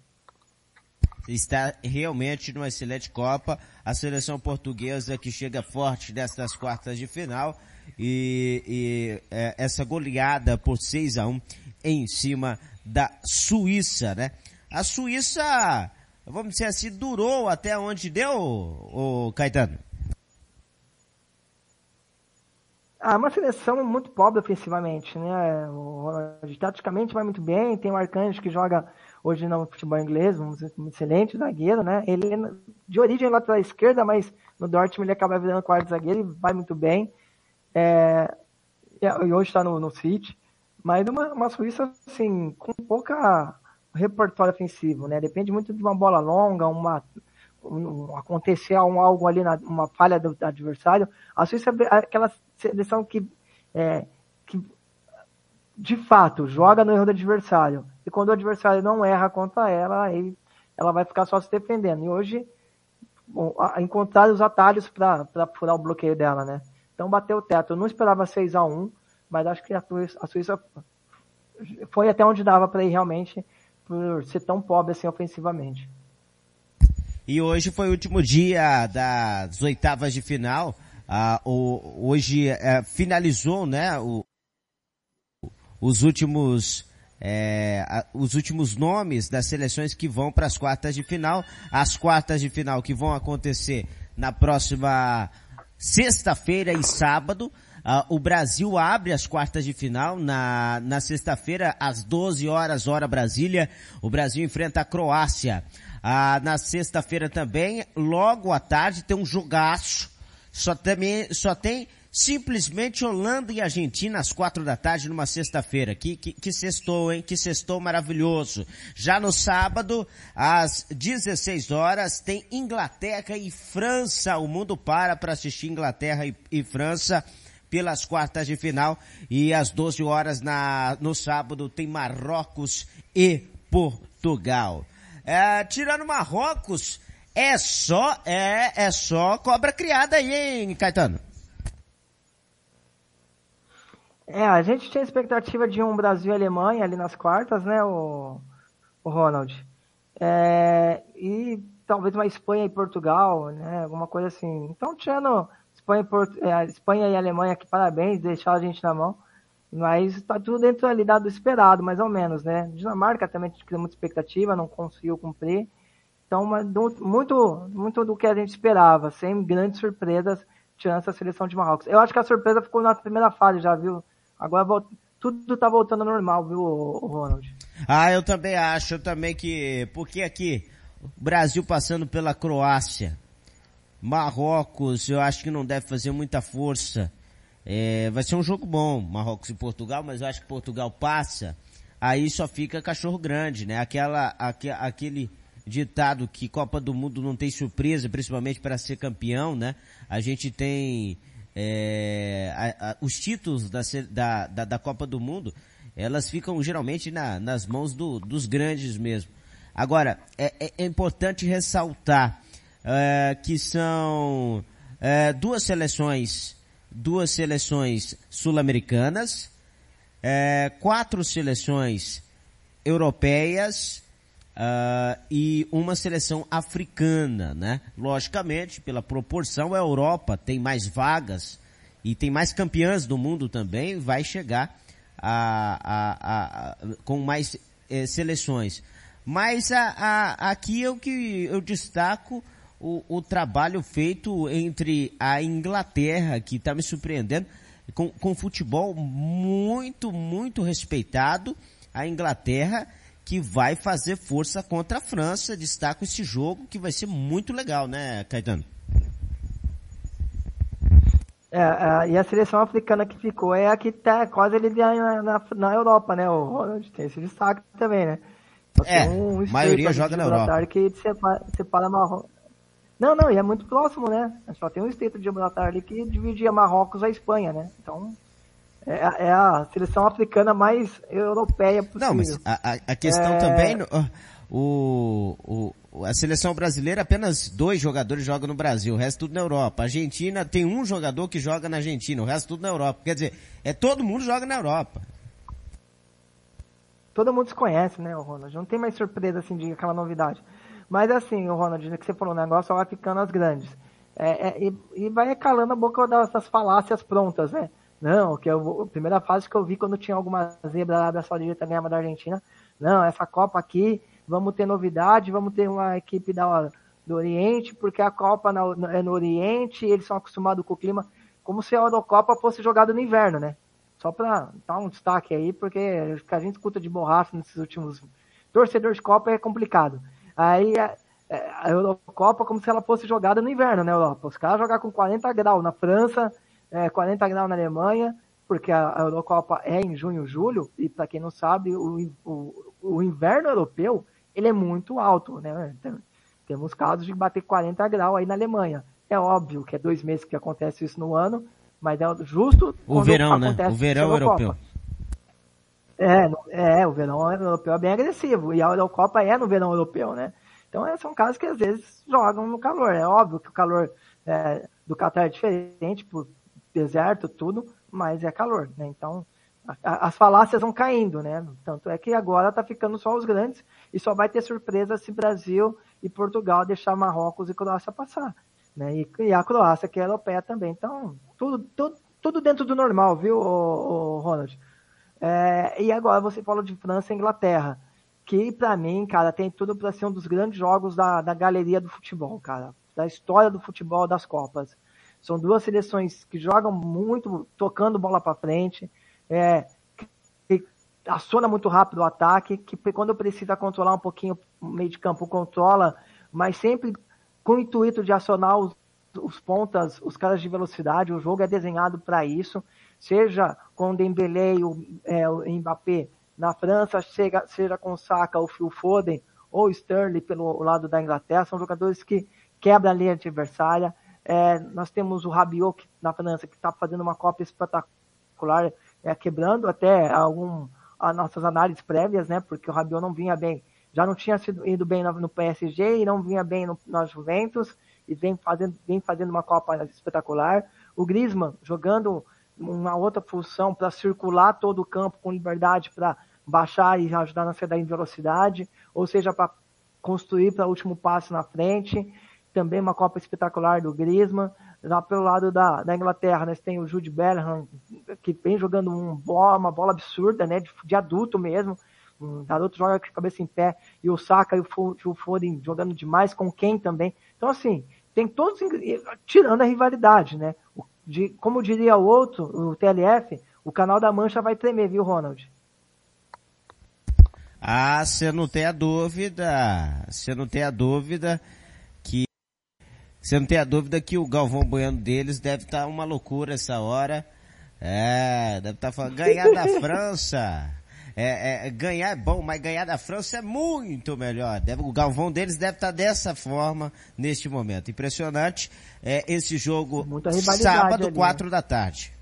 está realmente numa excelente Copa. A seleção portuguesa que chega forte destas quartas de final e, e é, essa goleada por 6 a 1 em cima da Suíça, né? A Suíça, vamos dizer assim, durou até onde deu, o Caetano? Ah, uma seleção muito pobre ofensivamente, né? Taticamente vai muito bem, tem o Arcanjo que joga hoje no futebol inglês, um excelente zagueiro, né? Ele é de origem lateral esquerda, mas no Dortmund ele acaba virando quarto zagueiro e vai muito bem. É, e hoje está no, no City, mas uma, uma Suíça assim com pouca repertório ofensivo, né? Depende muito de uma bola longa, uma um, acontecer um, algo ali na uma falha do, do, adversário. A Suíça é aquela seleção que é, que de fato joga no erro do adversário e quando o adversário não erra contra ela, aí ela vai ficar só se defendendo. E hoje, bom, encontrar os atalhos para furar o bloqueio dela, né? Então bateu o teto. Eu não esperava 6 a 1 mas acho que a Suíça, foi até onde dava para ir realmente, por ser tão pobre assim ofensivamente. E hoje foi o último dia das oitavas de final. Ah, o, hoje é, finalizou, né, o, os últimos é, a, os últimos nomes das seleções que vão para as quartas de final. As quartas de final que vão acontecer na próxima sexta-feira e sábado. Uh, o Brasil abre as quartas de final na, na sexta-feira, às 12 horas, hora Brasília. O Brasil enfrenta a Croácia. Uh, na sexta-feira também, logo à tarde, tem um jogaço. Só, também, só tem simplesmente Holanda e Argentina às quatro da tarde numa sexta-feira. Que, que, que sextou, hein? Que sextou maravilhoso. Já no sábado, às 16 horas, tem Inglaterra e França. O mundo para para assistir Inglaterra e, e França pelas quartas de final. E às 12 horas na, no sábado tem Marrocos e Portugal. É, tirando Marrocos, é só, é, é só cobra criada aí, hein, Caetano? É, a gente tinha expectativa de um Brasil e Alemanha ali nas quartas, né, o, o Ronald? É, e talvez uma Espanha e Portugal, né, alguma coisa assim. Então, tirando Espanha, é, Espanha e Alemanha, que parabéns, deixaram a gente na mão. Mas está tudo dentro ali do esperado, mais ou menos, né? Dinamarca também tinha muita expectativa, não conseguiu cumprir. Então, muito, muito do que a gente esperava, sem grandes surpresas, tirando essa seleção de Marrocos. Eu acho que a surpresa ficou na primeira fase já, viu? Agora tudo tá voltando ao normal, viu, Ronald? Ah, eu também acho, eu também que, porque aqui, o Brasil passando pela Croácia, Marrocos, eu acho que não deve fazer muita força. É, vai ser um jogo bom, Marrocos e Portugal, mas eu acho que Portugal passa, aí só fica cachorro grande, né? Aquela, aque, aquele ditado que Copa do Mundo não tem surpresa, principalmente para ser campeão, né? A gente tem é, a, a, os títulos da, da, da, da, Copa do Mundo, elas ficam geralmente na, nas mãos do, dos grandes mesmo. Agora, é, é, é importante ressaltar é, que são é, duas seleções, duas seleções sul-americanas, é, quatro seleções europeias uh, e uma seleção africana, né? Logicamente, pela proporção, a Europa tem mais vagas e tem mais campeãs do mundo também, vai chegar a, a, a, com mais eh, seleções. Mas aqui é o que eu destaco o, o trabalho feito entre a Inglaterra, que está me surpreendendo, com, com futebol muito, muito respeitado, a Inglaterra que vai fazer força contra a França. Destaco esse jogo que vai ser muito legal, né, Caetano? É, é, e a seleção africana que ficou é a que tá quase ali na, na, na Europa, né? O Ronald tem esse destaque também, né? é, um a maioria joga na Europa. Que separa, separa Marrocos. Não, não, e é muito próximo, né? Só tem um estreito de Gibraltar ali que dividia Marrocos a Espanha, né? Então, é, é, a seleção africana mais europeia possível. Não, mas a, a questão é... também, o, o, a seleção brasileira, apenas dois jogadores jogam no Brasil, o resto tudo na Europa. A Argentina tem um jogador que joga na Argentina, o resto tudo na Europa. Quer dizer, é todo mundo joga na Europa. Todo mundo se conhece, né, Ronald? Não tem mais surpresa assim de aquela novidade. Mas assim, o Ronald, que você falou, o negócio vai ficando as grandes. É, é, e, e, vai calando a boca dessas falácias prontas, né? Não, que eu, a primeira fase que eu vi quando tinha alguma zebra da Arábia Saudita ganhava da Argentina. Não, essa Copa aqui, vamos ter novidade, vamos ter uma equipe da, do Oriente, porque a Copa na, é no Oriente, eles são acostumados com o clima, como se a Eurocopa fosse jogada no inverno, né? Só para dar um destaque aí, porque o que a gente escuta de borracha nesses últimos. Torcedor de Copa é complicado. Aí a, a Eurocopa como se ela fosse jogada no inverno na Europa. Os caras jogam com 40 graus na França, é, 40 graus na Alemanha, porque a, Eurocopa é em junho, julho, e para quem não sabe, o, o, o, inverno europeu ele é muito alto, né? Então, temos casos de bater 40 graus aí na Alemanha. É óbvio que é dois meses que acontece isso no ano, mas é justo o verão, né? O verão europeu. É, é, o verão europeu é bem agressivo, e a Eurocopa é no verão europeu, né? Então, é, são casos que às vezes jogam no calor. É óbvio que o calor é, do Catar é diferente, por deserto, tudo, mas é calor, né? Então, a, as falácias vão caindo, né? Tanto é que agora tá ficando só os grandes e só vai ter surpresa se Brasil e Portugal deixar Marrocos e Croácia passar, né? E, e a Croácia, que é europeia também. Então, tudo, tudo, tudo dentro do normal, viu, Ronald? É, e agora você falou de França e Inglaterra, que para mim, cara, tem tudo para ser um dos grandes jogos da, da galeria do futebol, cara, da história do futebol das Copas. São duas seleções que jogam muito, tocando bola para frente, é, que aciona muito rápido o ataque, que quando precisa controlar um pouquinho o meio de campo, controla, mas sempre com o intuito de acionar os, os pontas, os caras de velocidade. O jogo é desenhado para isso, seja com o Dembélé e o, é, o Mbappé na França, seja, seja com o Saka, o Phil Foden ou o Sterling pelo lado da Inglaterra, são jogadores que quebram a linha adversária, é, nós temos o Rabiot na França, que está fazendo uma Copa espetacular, é, quebrando até algum, as nossas análises prévias, né? Porque o Rabiot não vinha bem, já não tinha sido, ido bem no, no PSG e não vinha bem no, na Juventus, e vem fazendo, vem fazendo uma Copa espetacular. O Griezmann jogando uma outra função para circular todo o campo com liberdade para baixar e ajudar na saída em velocidade, ou seja, para construir para o último passo na frente também uma Copa espetacular do Griezmann. Lá pelo lado da, da Inglaterra, nós tem o Jude Bellingham, que vem jogando um bola, uma bola absurda, né, de, de adulto mesmo. Um garoto joga com a cabeça em pé. E o Saka e o Foden jogando demais, com quem também. Então, assim, tem todos, tirando a rivalidade, né? De, como diria o outro, o TLF, o canal da Mancha vai tremer, viu, Ronald? Ah, você não tem a dúvida, você não tem a dúvida você não tem a dúvida que o Galvão Bueno deles deve estar tá uma loucura essa hora. É, deve estar tá falando, ganhar da França. É, é, ganhar é bom, mas ganhar da França é muito melhor. Deve, o Galvão deles deve estar tá dessa forma neste momento. Impressionante. É, esse jogo sábado, ali, 4 né? da tarde.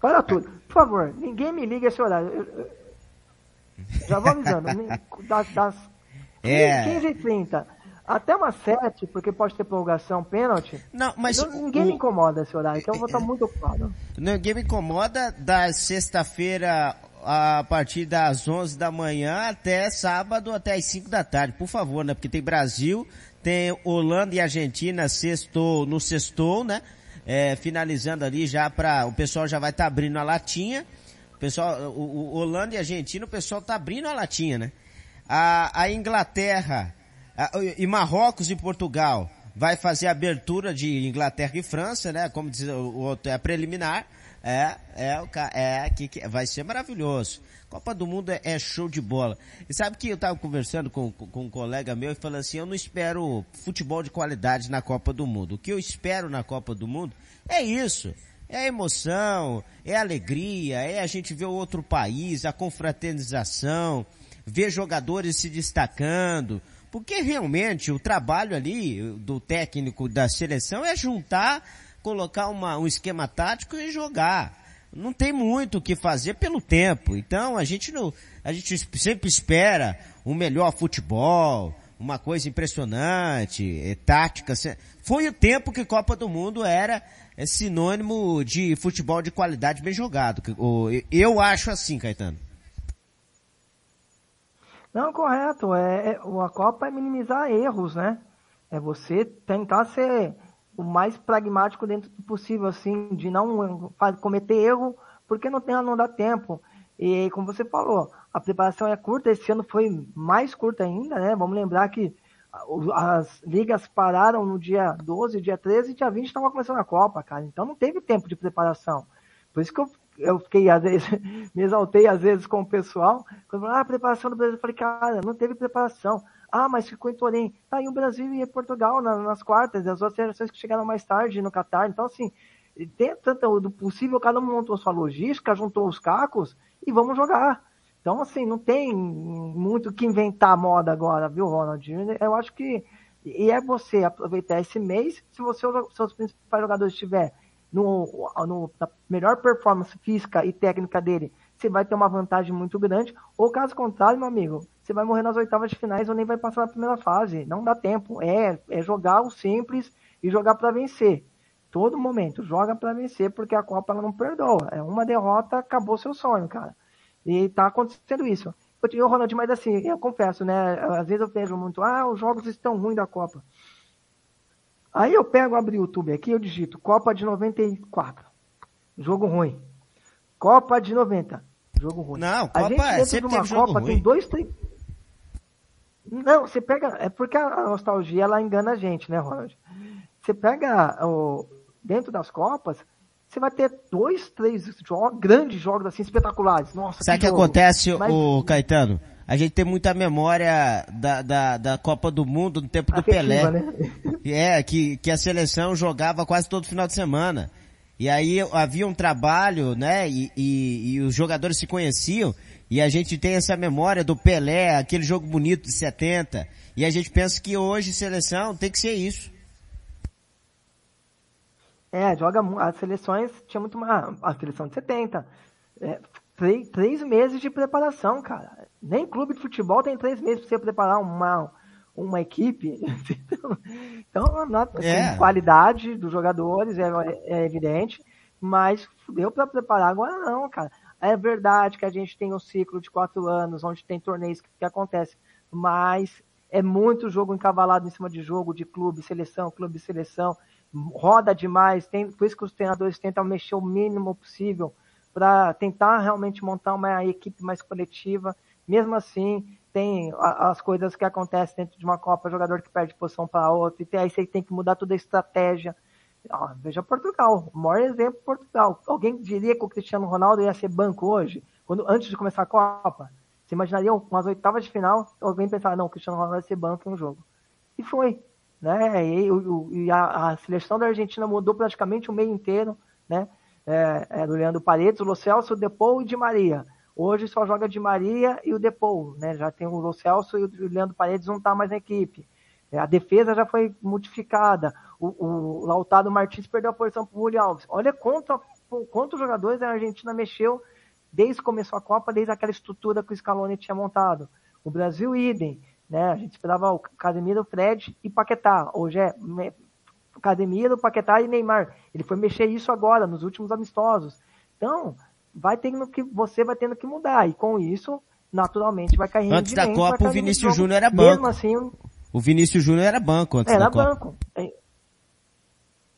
Para tudo. Por favor, ninguém me liga esse horário. Eu, eu, já vou avisando. das, das é. 15 e 30 Até uma sete, porque pode ter prorrogação, pênalti. Não, mas. Não, ninguém o... me incomoda esse horário, então eu vou estar muito ocupado. Ninguém me incomoda da sexta-feira a partir das 11 da manhã até sábado, até as 5 da tarde, por favor, né? Porque tem Brasil, tem Holanda e Argentina sextou, no sextou, né? É, finalizando ali já para o pessoal já vai estar tá abrindo a latinha. O pessoal, o, o, Holanda e Argentina, o pessoal tá abrindo a latinha, né? A, a Inglaterra e Marrocos e Portugal vai fazer a abertura de Inglaterra e França, né? Como diz o outro, é preliminar. É, é, o é, que, vai ser maravilhoso. Copa do Mundo é, é, show de bola. E sabe que eu tava conversando com, com, um colega meu e falando assim, eu não espero futebol de qualidade na Copa do Mundo. O que eu espero na Copa do Mundo é isso. É emoção, é alegria, é a gente ver outro país, a confraternização, ver jogadores se destacando. Porque realmente o trabalho ali do técnico da seleção é juntar colocar uma, um esquema tático e jogar. Não tem muito o que fazer pelo tempo. Então a gente não, a gente sempre espera um melhor futebol, uma coisa impressionante, é, tática. Foi o tempo que Copa do Mundo era é sinônimo de futebol de qualidade bem jogado. Eu acho assim, Caetano. Não, correto. É, é, a Copa é minimizar erros, né? É você tentar ser o mais pragmático dentro do possível, assim, de não cometer erro, porque não, tem, não dá tempo. E como você falou, a preparação é curta, esse ano foi mais curta ainda, né? Vamos lembrar que as ligas pararam no dia 12, dia 13 e dia 20 estava começando a Copa, cara. Então não teve tempo de preparação. Por isso que eu, eu fiquei, às vezes, me exaltei às vezes com o pessoal. Quando falaram, ah, preparação do Brasil, eu falei, cara, não teve preparação. Ah, mas ficou em Torém. Tá aí o Brasil e Portugal nas, nas quartas, as outras seleções que chegaram mais tarde no Catar. Então, assim, tanto do possível, cada um montou sua logística, juntou os cacos e vamos jogar. Então, assim, não tem muito que inventar moda agora, viu, Ronald? Eu acho que e é você aproveitar esse mês, se você seus principais jogadores estiver no, no, na melhor performance física e técnica dele, você vai ter uma vantagem muito grande. Ou caso contrário, meu amigo, você vai morrer nas oitavas de finais ou nem vai passar na primeira fase. Não dá tempo. É, é jogar o simples e jogar para vencer. Todo momento, joga para vencer, porque a Copa ela não perdoa. É uma derrota, acabou seu sonho, cara. E tá acontecendo isso. Eu, Ronald, mas assim, eu confesso, né? Às vezes eu vejo muito, ah, os jogos estão ruins da Copa. Aí eu pego, abro o YouTube aqui, eu digito Copa de 94. Jogo ruim. Copa de 90. Jogo ruim. Não, Copa a gente é, sempre de uma Copa tem dois, três. Não, você pega. É porque a nostalgia ela engana a gente, né, Ronald? Você pega o, dentro das Copas, você vai ter dois, três jogos, grandes jogos assim, espetaculares. Nossa, Sabe o que, que acontece, Mas... o Caetano? A gente tem muita memória da, da, da Copa do Mundo no tempo do Pelé. Né? É, que, que a seleção jogava quase todo final de semana. E aí havia um trabalho, né? E, e, e, os jogadores se conheciam. E a gente tem essa memória do Pelé, aquele jogo bonito de 70. E a gente pensa que hoje seleção tem que ser isso. É, joga as seleções tinha muito mais. A seleção de 70. É, três, três meses de preparação, cara. Nem clube de futebol tem três meses para você preparar uma, uma equipe. então, assim, é. qualidade dos jogadores é, é evidente, mas deu para preparar agora não, cara. É verdade que a gente tem um ciclo de quatro anos, onde tem torneios que, que acontece, mas é muito jogo encavalado em cima de jogo, de clube, seleção, clube, seleção, roda demais, tem, por isso que os treinadores tentam mexer o mínimo possível para tentar realmente montar uma equipe mais coletiva. Mesmo assim, tem as coisas que acontecem dentro de uma Copa, jogador que perde posição para outro, e aí você tem que mudar toda a estratégia. Veja Portugal, o maior exemplo Portugal. Alguém diria que o Cristiano Ronaldo ia ser banco hoje, quando antes de começar a Copa? Você imaginaria umas oitavas de final, alguém pensar, não, o Cristiano Ronaldo vai ser banco em um jogo. E foi. Né? E, e a, a, seleção da Argentina mudou praticamente o meio inteiro, né? É, é, do Leandro Paredes, o Lo Celso, o Depou e o Di Maria. Hoje só joga de Maria e o Depou, né? Já tem o Lo Celso e o Leandro Paredes não tá mais na equipe. É, a defesa já foi modificada. O, o Lautaro Martins perdeu a posição para o Julio Alves. Olha quanto, quantos jogadores a Argentina mexeu desde que começou a Copa, desde aquela estrutura que o Scaloni tinha montado. O Brasil, idem. né? A gente esperava o Casemiro, Fred e Paquetá. Hoje é Casemiro, Paquetá e Neymar. Ele foi mexer isso agora, nos últimos amistosos. Então, vai tendo que, você vai tendo que mudar. E com isso, naturalmente, vai cair Antes da Copa, o Vinícius Júnior era banco. Mesmo assim, o Vinícius Júnior era banco antes era da Copa. Era banco.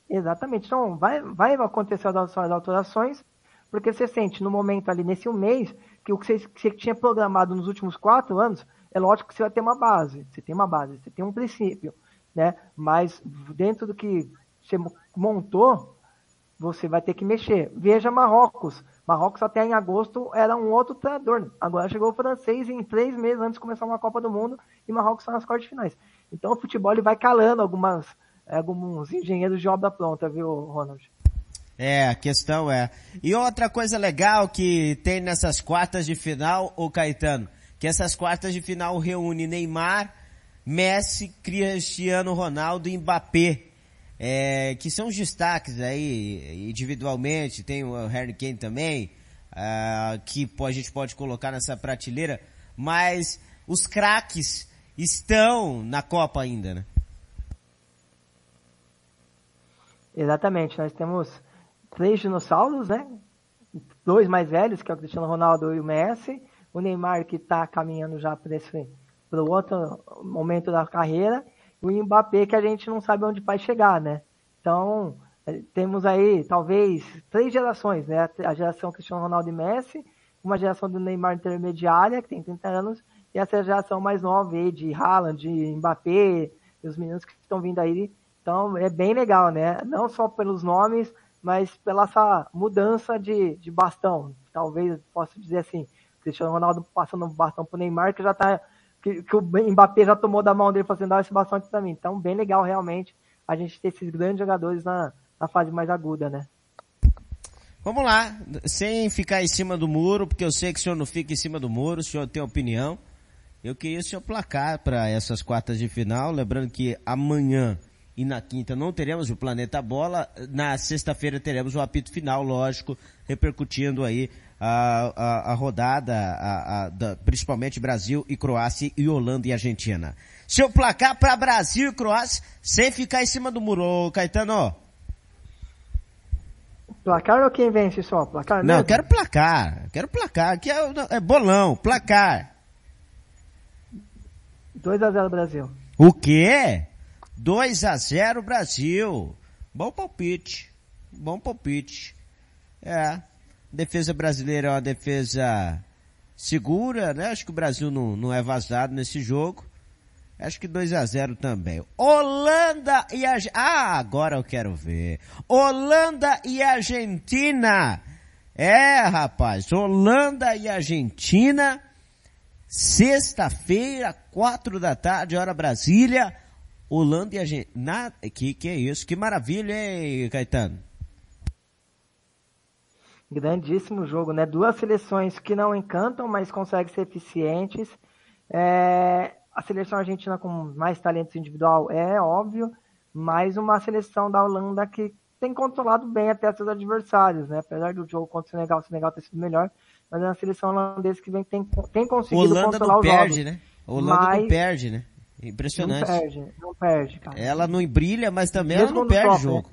Exatamente. Então, vai, vai acontecer as alterações, porque você sente no momento ali, nesse um mês, que o que você, que você tinha programado nos últimos quatro anos, é lógico que você vai ter uma base. Você tem uma base, você tem um princípio, né? Mas dentro do que você montou, você vai ter que mexer. Veja Marrocos. Marrocos até em agosto era um outro treinador. Agora chegou o francês em três meses antes de começar uma Copa do Mundo e Marrocos está nas quartas finais. Então o futebol ele vai calando algumas, alguns engenheiros de obra pronta, viu, Ronald? É, a questão é. E outra coisa legal que tem nessas quartas de final, o Caetano, que essas quartas de final reúne Neymar, Messi, Cristiano Ronaldo e Mbappé. É, que são os destaques aí individualmente, tem o Harry Kane também, uh, que a gente pode colocar nessa prateleira, mas os craques estão na Copa ainda, né? Exatamente, nós temos três dinossauros, né? Dois mais velhos, que é o Cristiano Ronaldo e o Messi, o Neymar que está caminhando já para esse para o outro momento da carreira, e o Mbappé que a gente não sabe onde vai chegar, né? Então, eh, temos aí talvez três gerações, né? A geração Cristiano Ronaldo e Messi, uma geração do Neymar intermediária, que tem 30 anos, e essa geração mais nova aí de Haaland, de Mbappé, e os meninos que estão vindo aí. Então, é bem legal, né? Não só pelos nomes, mas pela essa mudança de, de bastão. Talvez possa dizer assim, Cristiano Ronaldo passando o bastão pro Neymar, que já tá. Que, que o Mbappé já tomou da mão dele fazendo dar esse bastão aqui pra mim. Então, bem legal realmente a gente ter esses grandes jogadores na, na fase mais aguda, né? Vamos lá, sem ficar em cima do muro, porque eu sei que o senhor não fica em cima do muro, o senhor tem opinião. Eu queria o senhor placar para essas quartas de final, lembrando que amanhã e na quinta não teremos o Planeta Bola. Na sexta-feira teremos o apito final, lógico, repercutindo aí a, a, a rodada, a, a, da, principalmente Brasil e Croácia e Holanda e Argentina. Seu placar para Brasil e Croácia, sem ficar em cima do muro, Caetano. Placar ou quem vence só? Placar Não, quero placar. Quero placar. Aqui é, é bolão, placar. 2 a 0 Brasil. O quê? 2 a 0 Brasil. Bom palpite. Bom palpite. É. Defesa brasileira é uma defesa segura, né? Acho que o Brasil não, não é vazado nesse jogo. Acho que 2 a 0 também. Holanda e a Ah, agora eu quero ver. Holanda e Argentina. É, rapaz, Holanda e Argentina. Sexta-feira, quatro da tarde, hora Brasília. Holanda e a gente. Na, que, que é isso? Que maravilha, hein, Caetano? Grandíssimo jogo, né? Duas seleções que não encantam, mas conseguem ser eficientes. É, a seleção argentina com mais talento individual é óbvio, mas uma seleção da Holanda que tem controlado bem até seus adversários, né? Apesar do jogo contra o Senegal, o Senegal ter sido melhor, mas é uma seleção holandesa que vem, tem, tem conseguido Holanda controlar não perde, jogos. Né? Holanda mas... não perde, né? Impressionante. Não perde, não perde, cara. Ela não brilha, mas também Mesmo ela não perde o jogo.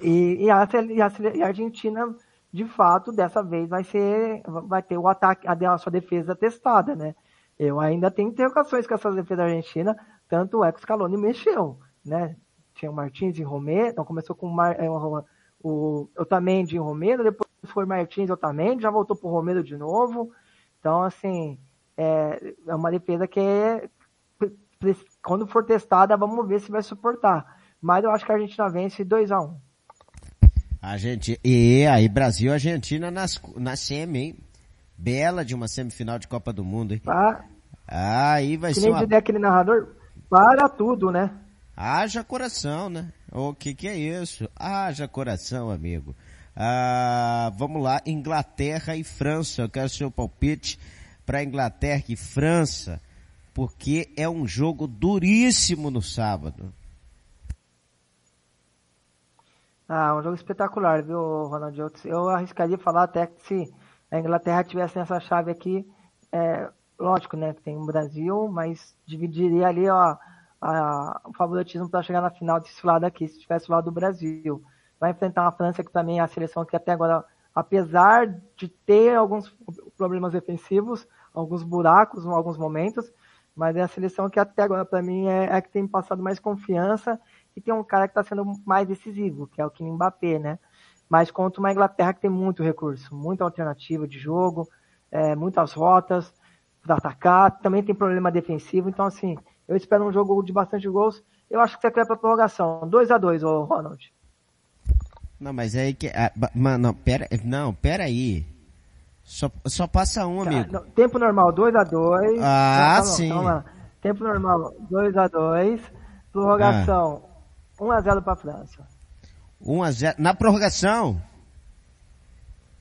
E, e, a, e, a, e, a, Argentina, de fato, dessa vez vai ser, vai ter o ataque, a, sua defesa testada, né? Eu ainda tenho interrogações com essa defesa da Argentina, tanto é que o Scaloni mexeu, né? Tinha o Martins e Romero, então começou com o, Mar, é, o, o Otamendi e Romero, depois foi Martins e Otamendi, já voltou pro Romero de novo. Então, assim, é, é uma defesa que é, quando for testada, vamos ver se vai suportar. Mas eu acho que a Argentina vence 2 a 1 um. A gente, e aí Brasil e Argentina nas, na semi, hein? Bela de uma semifinal de Copa do Mundo, hein? Ah, aí vai que ser nem uma... aquele narrador, para tudo, né? Haja coração, né? O que que é isso? Haja coração, amigo. Ah, vamos lá, Inglaterra e França, eu quero seu palpite para Inglaterra e França, porque é um jogo duríssimo no sábado. Ah, um jogo espetacular, viu, Ronaldinho? Eu arriscaria falar até que se a Inglaterra tivesse nessa chave aqui, é, lógico, né, que tem o Brasil, mas dividiria ali ó, a, o favoritismo para chegar na final desse lado aqui, se tivesse o lado do Brasil. Vai enfrentar uma França que também é a seleção que até agora, apesar de ter alguns problemas defensivos, alguns buracos em alguns momentos, mas é a seleção que até agora para mim é, é a que tem passado mais confiança e tem um cara que está sendo mais decisivo, que é o Kylian Mbappé, né? Mas contra uma Inglaterra que tem muito recurso, muita alternativa de jogo, é, muitas rotas para atacar, também tem problema defensivo, então assim, eu espero um jogo de bastante gols. Eu acho que você quer para prorrogação. 2 a 2 ô Ronald. Não, mas é aí que. Ah, mano, pera, não, pera aí. Só, só passa um, amigo. Não, tempo normal, 2 a 2 Ah, sim. tempo normal, 2 a 2 Prorrogação, 1 ah. a 0 para França. 1 a 0 Na prorrogação?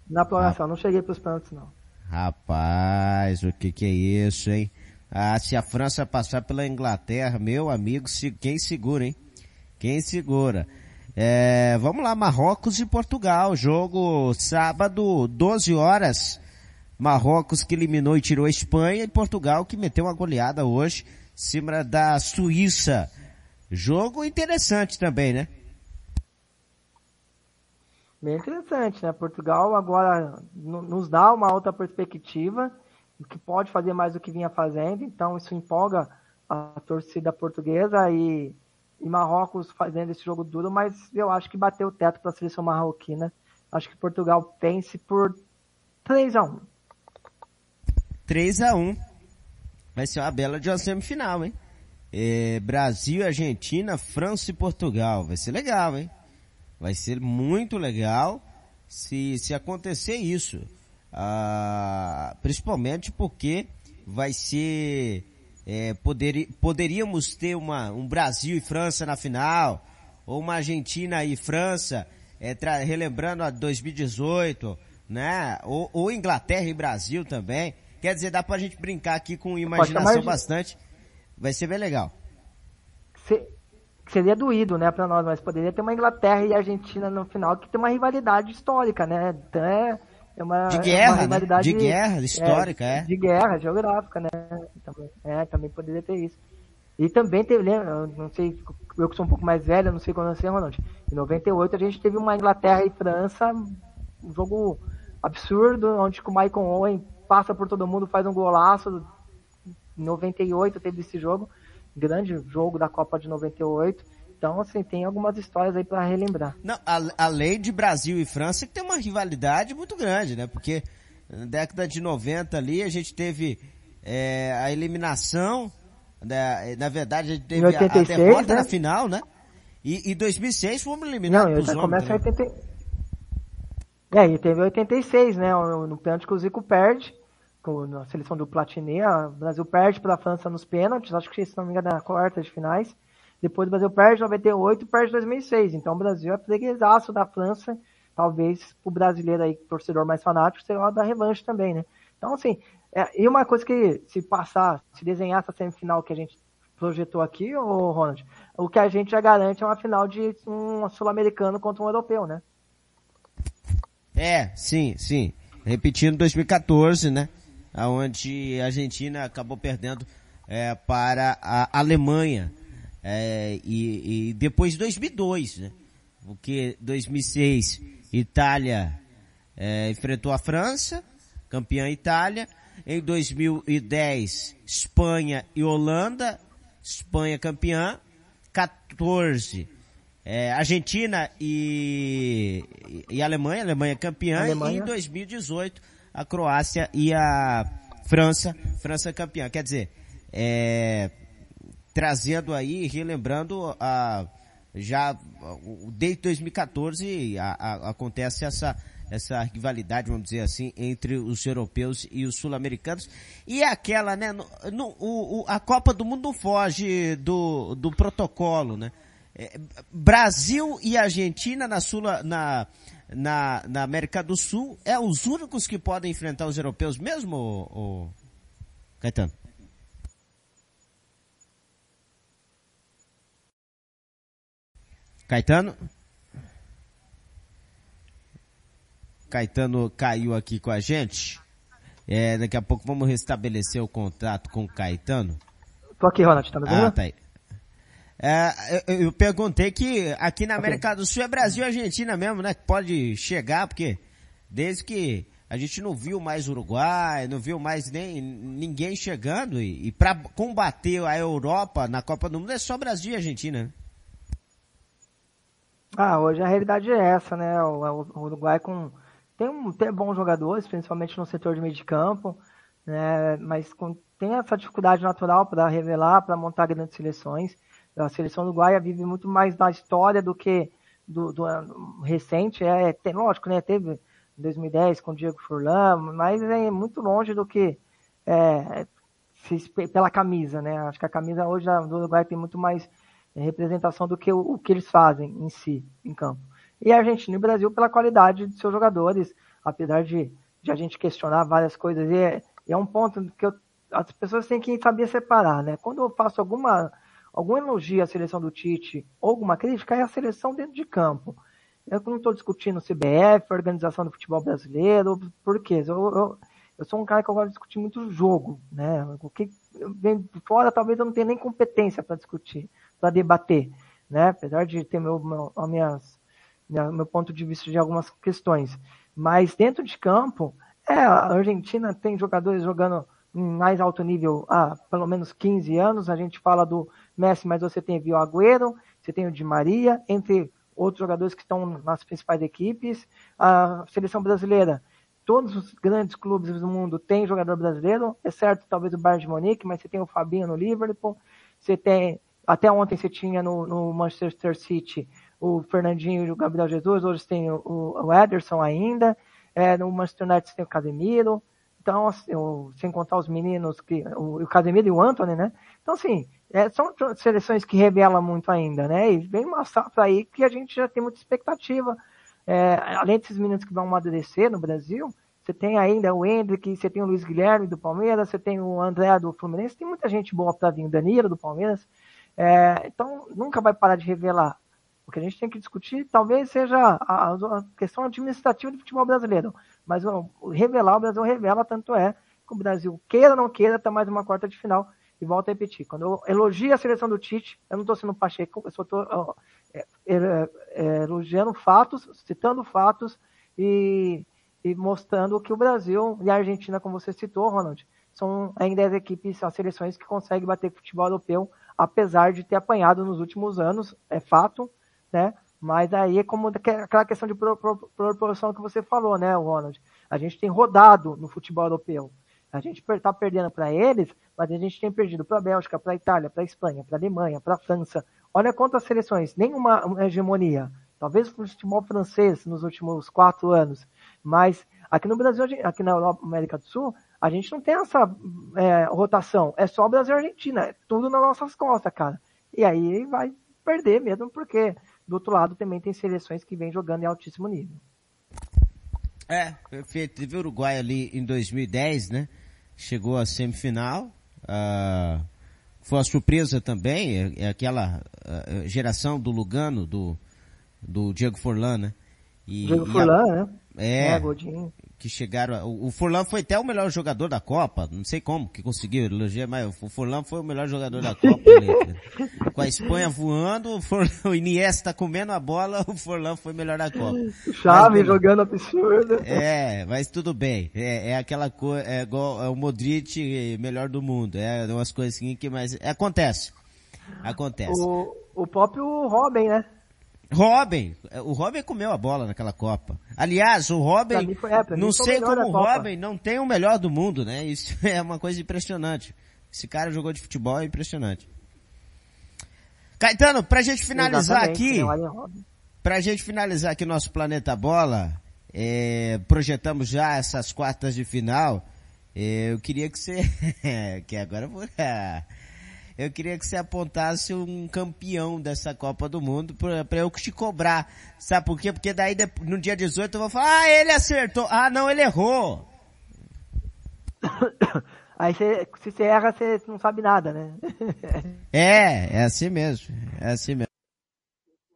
Na prorrogação, ah. não cheguei para os pênaltis, não. Rapaz, o que que é isso, hein? Ah, se a França passar pela Inglaterra, meu amigo, se, quem segura, hein? Quem segura? É, vamos lá, Marrocos e Portugal. Jogo sábado, 12 horas. Marrocos que eliminou e tirou a Espanha e Portugal que meteu uma goleada hoje em cima da Suíça. Jogo interessante também, né? Bem interessante, né? Portugal agora nos dá uma outra perspectiva que pode fazer mais do que vinha fazendo, então isso empolga a torcida portuguesa e, e Marrocos fazendo esse jogo duro, mas eu acho que bateu o teto para a seleção marroquina. Acho que Portugal vence por 3 a 1 3 a 1 Vai ser uma bela de uma semifinal, hein? É, Brasil, Argentina, França e Portugal. Vai ser legal, hein? Vai ser muito legal se, se acontecer isso. Ah, principalmente porque vai ser, é, poder, poderíamos ter uma, um Brasil e França na final, ou uma Argentina e França, é, relembrando a 2018, né? Ou, ou, Inglaterra e Brasil também. Quer dizer, dá pra gente brincar aqui com imaginação bastante. Vai ser bem legal. seria doído, né, para nós, mas poderia ter uma Inglaterra e Argentina no final que tem uma rivalidade histórica, né? Então é é uma, de guerra, é uma né? De guerra, histórica, é, é. De guerra, geográfica, né? Também, é, também poderia ter isso. E também teve, lembra, não sei, eu que sou um pouco mais velho, não sei quando nasceu, Ronald. Em 98 a gente teve uma Inglaterra e França, um jogo absurdo, onde o Michael Owen passa por todo mundo, faz um golaço. Em 98 teve esse jogo, grande jogo da Copa de 98. Então, assim, tem algumas histórias aí para relembrar. Não, a, além de Brasil e França, que tem uma rivalidade muito grande, né? Porque na década de 90 ali, a gente teve é, a eliminação, né? na verdade, a gente teve 86, a, derrota né? na final, né? E em 2006 fomos eliminados Não, começa em 80... É, e teve 86, né? No, pênalti que o Zico perde, com, na seleção do Platini, o Brasil perde para a França nos pênaltis, acho que se não me engano, na quarta de finais. Depois o Brasil perde 98 e perde 2006. Então o Brasil é freguesaço da França. Talvez o brasileiro aí, torcedor mais fanático, seja hora da revanche também, né? Então, assim, é, e uma coisa que se passar, se desenhar essa semifinal que a gente projetou aqui, ô Ronald, o que a gente já garante é uma final de um sul-americano contra um europeu, né? É, sim, sim. Repetindo 2014, né? Onde a Argentina acabou perdendo é, para a Alemanha é, e, e, depois de 2002, né? Porque 2006 Itália é, enfrentou a França, campeã Itália. Em 2010 Espanha e Holanda, Espanha campeã. 14 é, Argentina e, e Alemanha, Alemanha campeã. Alemanha. E em 2018 a Croácia e a França, França campeã. Quer dizer, é, trazendo aí, relembrando a já desde 2014 a, a, acontece essa essa rivalidade, vamos dizer assim, entre os europeus e os sul-americanos. E aquela, né, no, no, o, a Copa do Mundo foge do, do protocolo, né? É, Brasil e Argentina na, Sul, na, na, na América do Sul é os únicos que podem enfrentar os europeus mesmo, o, Caetano? Caetano? Caetano caiu aqui com a gente. É, daqui a pouco vamos restabelecer o contato com o Caetano. Tô aqui, Ronald, tá me? Ah, tá aí. É, eu, eu, perguntei que aqui na América okay. do Sul é Brasil e Argentina mesmo, né? Que pode chegar, porque desde que a gente não viu mais Uruguai, não viu mais nem ninguém chegando e, e para combater a Europa na Copa do Mundo é só Brasil e Argentina. Né? Ah, hoje a realidade é essa, né? O, o Uruguai com tem, um, tem bons jogadores, principalmente no setor de meio de campo, né? Mas com, tem essa dificuldade natural para revelar, para montar grandes seleções. A seleção uruguaia vive muito mais da história do que do, do recente. É, tem, lógico, né? Teve em 2010 com o Diego Furlan, mas é muito longe do que é, pela camisa, né? Acho que a camisa hoje do Uruguai tem muito mais representação do que o, que eles fazem em si, em campo. E a Argentina e o Brasil pela qualidade de seus jogadores, apesar de, de a gente questionar várias coisas. E é, é um ponto que eu, as pessoas têm que saber separar, né? Quando eu faço alguma algum elogio à seleção do Tite ou alguma crítica, é a seleção dentro de campo. Eu não estou discutindo CBF, organização do futebol brasileiro, por quê? Eu, eu, eu, sou um cara que eu gosto de discutir muito jogo, né? O que vem fora, talvez eu não tenha nem competência para discutir, para debater, né? Apesar de ter meu, meu, minhas, minha, meu ponto de vista de algumas questões. Mas dentro de campo, é, a Argentina tem jogadores jogando em mais alto nível há pelo menos 15 anos. A gente fala do Messi, mas você tem o Agüero, você tem o Di Maria, entre outros jogadores que estão nas principais equipes. A seleção brasileira, todos os grandes clubes do mundo têm jogador brasileiro, exceto talvez o Bayern de Munique, mas você tem o Fabinho no Liverpool, você tem, até ontem você tinha no, no Manchester City o Fernandinho e o Gabriel Jesus, hoje tem o, o Ederson ainda, é, no Manchester United você tem o Casemiro, então, assim, o, sem contar os meninos, que, o, o Casemiro e o Anthony, né? Então, assim, é, são seleções que revelam muito ainda, né? E vem uma safra aí que a gente já tem muita expectativa. É, além desses meninos que vão amadurecer no Brasil, você tem ainda o Hendrick, você tem o Luiz Guilherme do Palmeiras, você tem o André do Fluminense, tem muita gente boa para vir, o Danilo do Palmeiras. É, então, nunca vai parar de revelar. O que a gente tem que discutir talvez seja a, a questão administrativa do futebol brasileiro. Mas o, o revelar, o Brasil revela, tanto é que o Brasil, queira ou não queira, está mais uma quarta de final. E volto a repetir, quando eu elogio a seleção do Tite, eu não estou sendo pacheco, eu só estou é, é, é, elogiando fatos, citando fatos e, e, mostrando que o Brasil e a Argentina, como você citou, Ronald, são ainda as equipes, as seleções que conseguem bater futebol europeu, apesar de ter apanhado nos últimos anos, é fato, né? Mas aí é como aquela questão de proporção que você falou, né, Ronald? A gente tem rodado no futebol europeu. A gente está perdendo para eles, mas a gente tem perdido para a Bélgica, para a Itália, para a Espanha, para a Alemanha, para a França. Olha quantas seleções, nenhuma hegemonia. Talvez o futebol francês nos últimos quatro anos. Mas aqui no Brasil, aqui na América do Sul, a gente não tem essa é, rotação. É só o Brasil e Argentina. É tudo nas nossas costas, cara. E aí vai perder mesmo, porque do outro lado também tem seleções que vêm jogando em altíssimo nível. É, perfeito. Teve o Uruguai ali em 2010, né? Chegou à semifinal. Uh, foi uma surpresa também, é, é aquela uh, geração do Lugano, do, do Diego Forlan, né? E, Diego Forlan, a, né? É, é que chegaram. O, Furlan foi até o melhor jogador da Copa. Não sei como que conseguiu elogiar, mas o Furlan foi o melhor jogador da Copa. Com a Espanha voando, o, Furlan, o Iniesta comendo a bola, o Furlan foi o melhor da Copa. Chave mas, jogando absurdo. É, mas tudo bem. É, é aquela coisa, é igual é o Modric melhor do mundo. É umas coisas assim que mais acontece. Acontece. O, o próprio Robin, né? Robin, o Robin comeu a bola naquela Copa. Aliás, o Robin, foi, é, não sei como o Robin não tem o melhor do mundo, né? Isso é uma coisa impressionante. Esse cara jogou de futebol é impressionante. Caetano, pra gente finalizar aqui, pra gente finalizar aqui nosso Planeta Bola, é, projetamos já essas quartas de final, é, eu queria que você, que agora eu vou, eu queria que você apontasse um campeão dessa Copa do Mundo para eu te cobrar. Sabe por quê? Porque daí no dia 18 eu vou falar, ah, ele acertou. Ah, não, ele errou. Aí você, se você erra, você não sabe nada, né? é, é assim mesmo. É assim mesmo.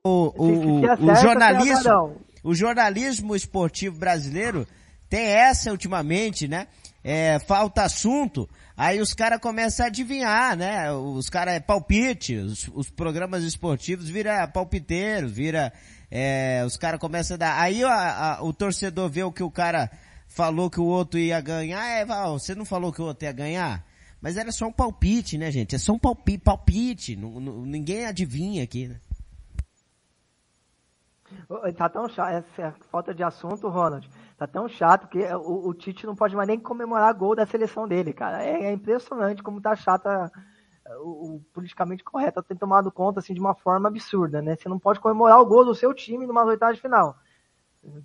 O, o, o, o jornalismo, o jornalismo esportivo brasileiro tem essa ultimamente, né? é, falta assunto, aí os caras começam a adivinhar, né? Os caras é palpite, os, os, programas esportivos vira palpiteiros, vira, é, os caras começam a dar, aí a, a, o torcedor vê o que o cara falou que o outro ia ganhar, é, Val, você não falou que o outro ia ganhar? Mas era só um palpite, né, gente? É só um palpite, palpite. Ninguém adivinha aqui, né? Tá tão chato, essa falta de assunto, Ronald. Tá tão chato que o, o Tite não pode mais nem comemorar gol da seleção dele, cara. É, é impressionante como tá chata o, o, politicamente correto. Tem tomado conta assim de uma forma absurda, né? Você não pode comemorar o gol do seu time numa oitava de final.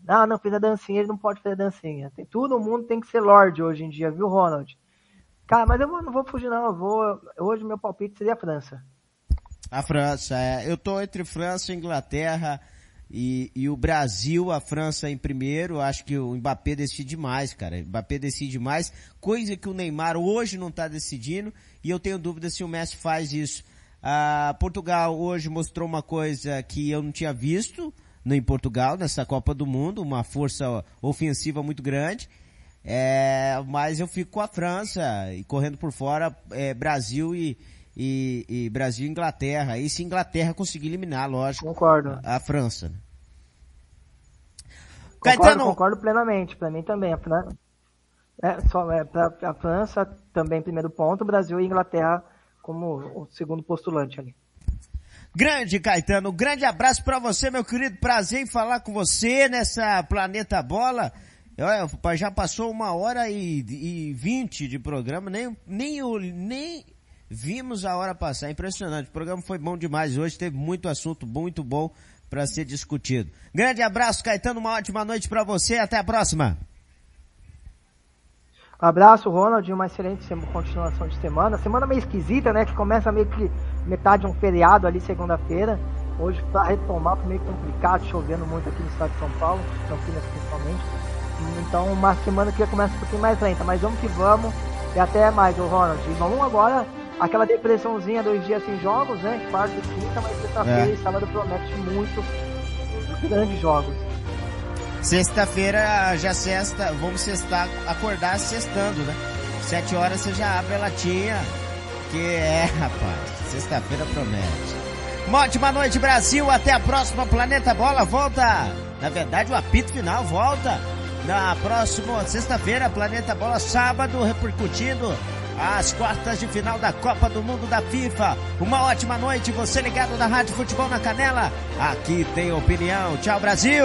Ah, não, fez a dancinha, ele não pode fazer a dancinha. Tem, todo mundo tem que ser Lorde hoje em dia, viu, Ronald? Cara, mas eu não vou fugir não, eu vou. Hoje meu palpite seria a França. A França, é. Eu tô entre França e Inglaterra e, e o Brasil, a França em primeiro. Acho que o Mbappé decide mais, cara. O Mbappé decide mais, coisa que o Neymar hoje não tá decidindo. E eu tenho dúvida se o Messi faz isso. Ah, Portugal hoje mostrou uma coisa que eu não tinha visto no, em Portugal, nessa Copa do Mundo, uma força ofensiva muito grande. É, mas eu fico com a França e correndo por fora é, Brasil e, e, e, Brasil e Inglaterra. E se Inglaterra conseguir eliminar, lógico, concordo. a, a França. Né? Concordo, Caetano... concordo plenamente. Para mim também. A, é, só, é, pra, a França também primeiro ponto, Brasil e Inglaterra como o segundo postulante ali. Grande Caetano, grande abraço para você, meu querido. Prazer em falar com você nessa Planeta Bola. Olha, já passou uma hora e vinte de programa, nem, nem, nem vimos a hora passar. Impressionante. O programa foi bom demais hoje, teve muito assunto muito bom para ser discutido. Grande abraço, Caetano, uma ótima noite para você, até a próxima. abraço, Ronald, uma excelente continuação de semana. Semana meio esquisita, né? Que começa meio que metade de um feriado ali segunda-feira. Hoje para retomar foi meio complicado, chovendo muito aqui no estado de São Paulo, Campinas principalmente. Então uma semana que começa um pouquinho mais lenta, mas vamos que vamos. E até mais, Ronald. Vamos agora, aquela depressãozinha, dois dias sem jogos, né? Quarta e quinta, mas sexta-feira é. e sábado promete muito grandes jogos. Sexta-feira já sexta, vamos sextar, acordar sextando, né? Sete horas você já abre a latinha. Que é, rapaz, sexta-feira promete. Uma ótima noite, Brasil. Até a próxima. Planeta Bola volta. Na verdade, o apito final volta na próxima sexta-feira, Planeta Bola, sábado, repercutindo as quartas de final da Copa do Mundo da FIFA. Uma ótima noite, você ligado na Rádio Futebol na Canela. Aqui tem opinião. Tchau, Brasil!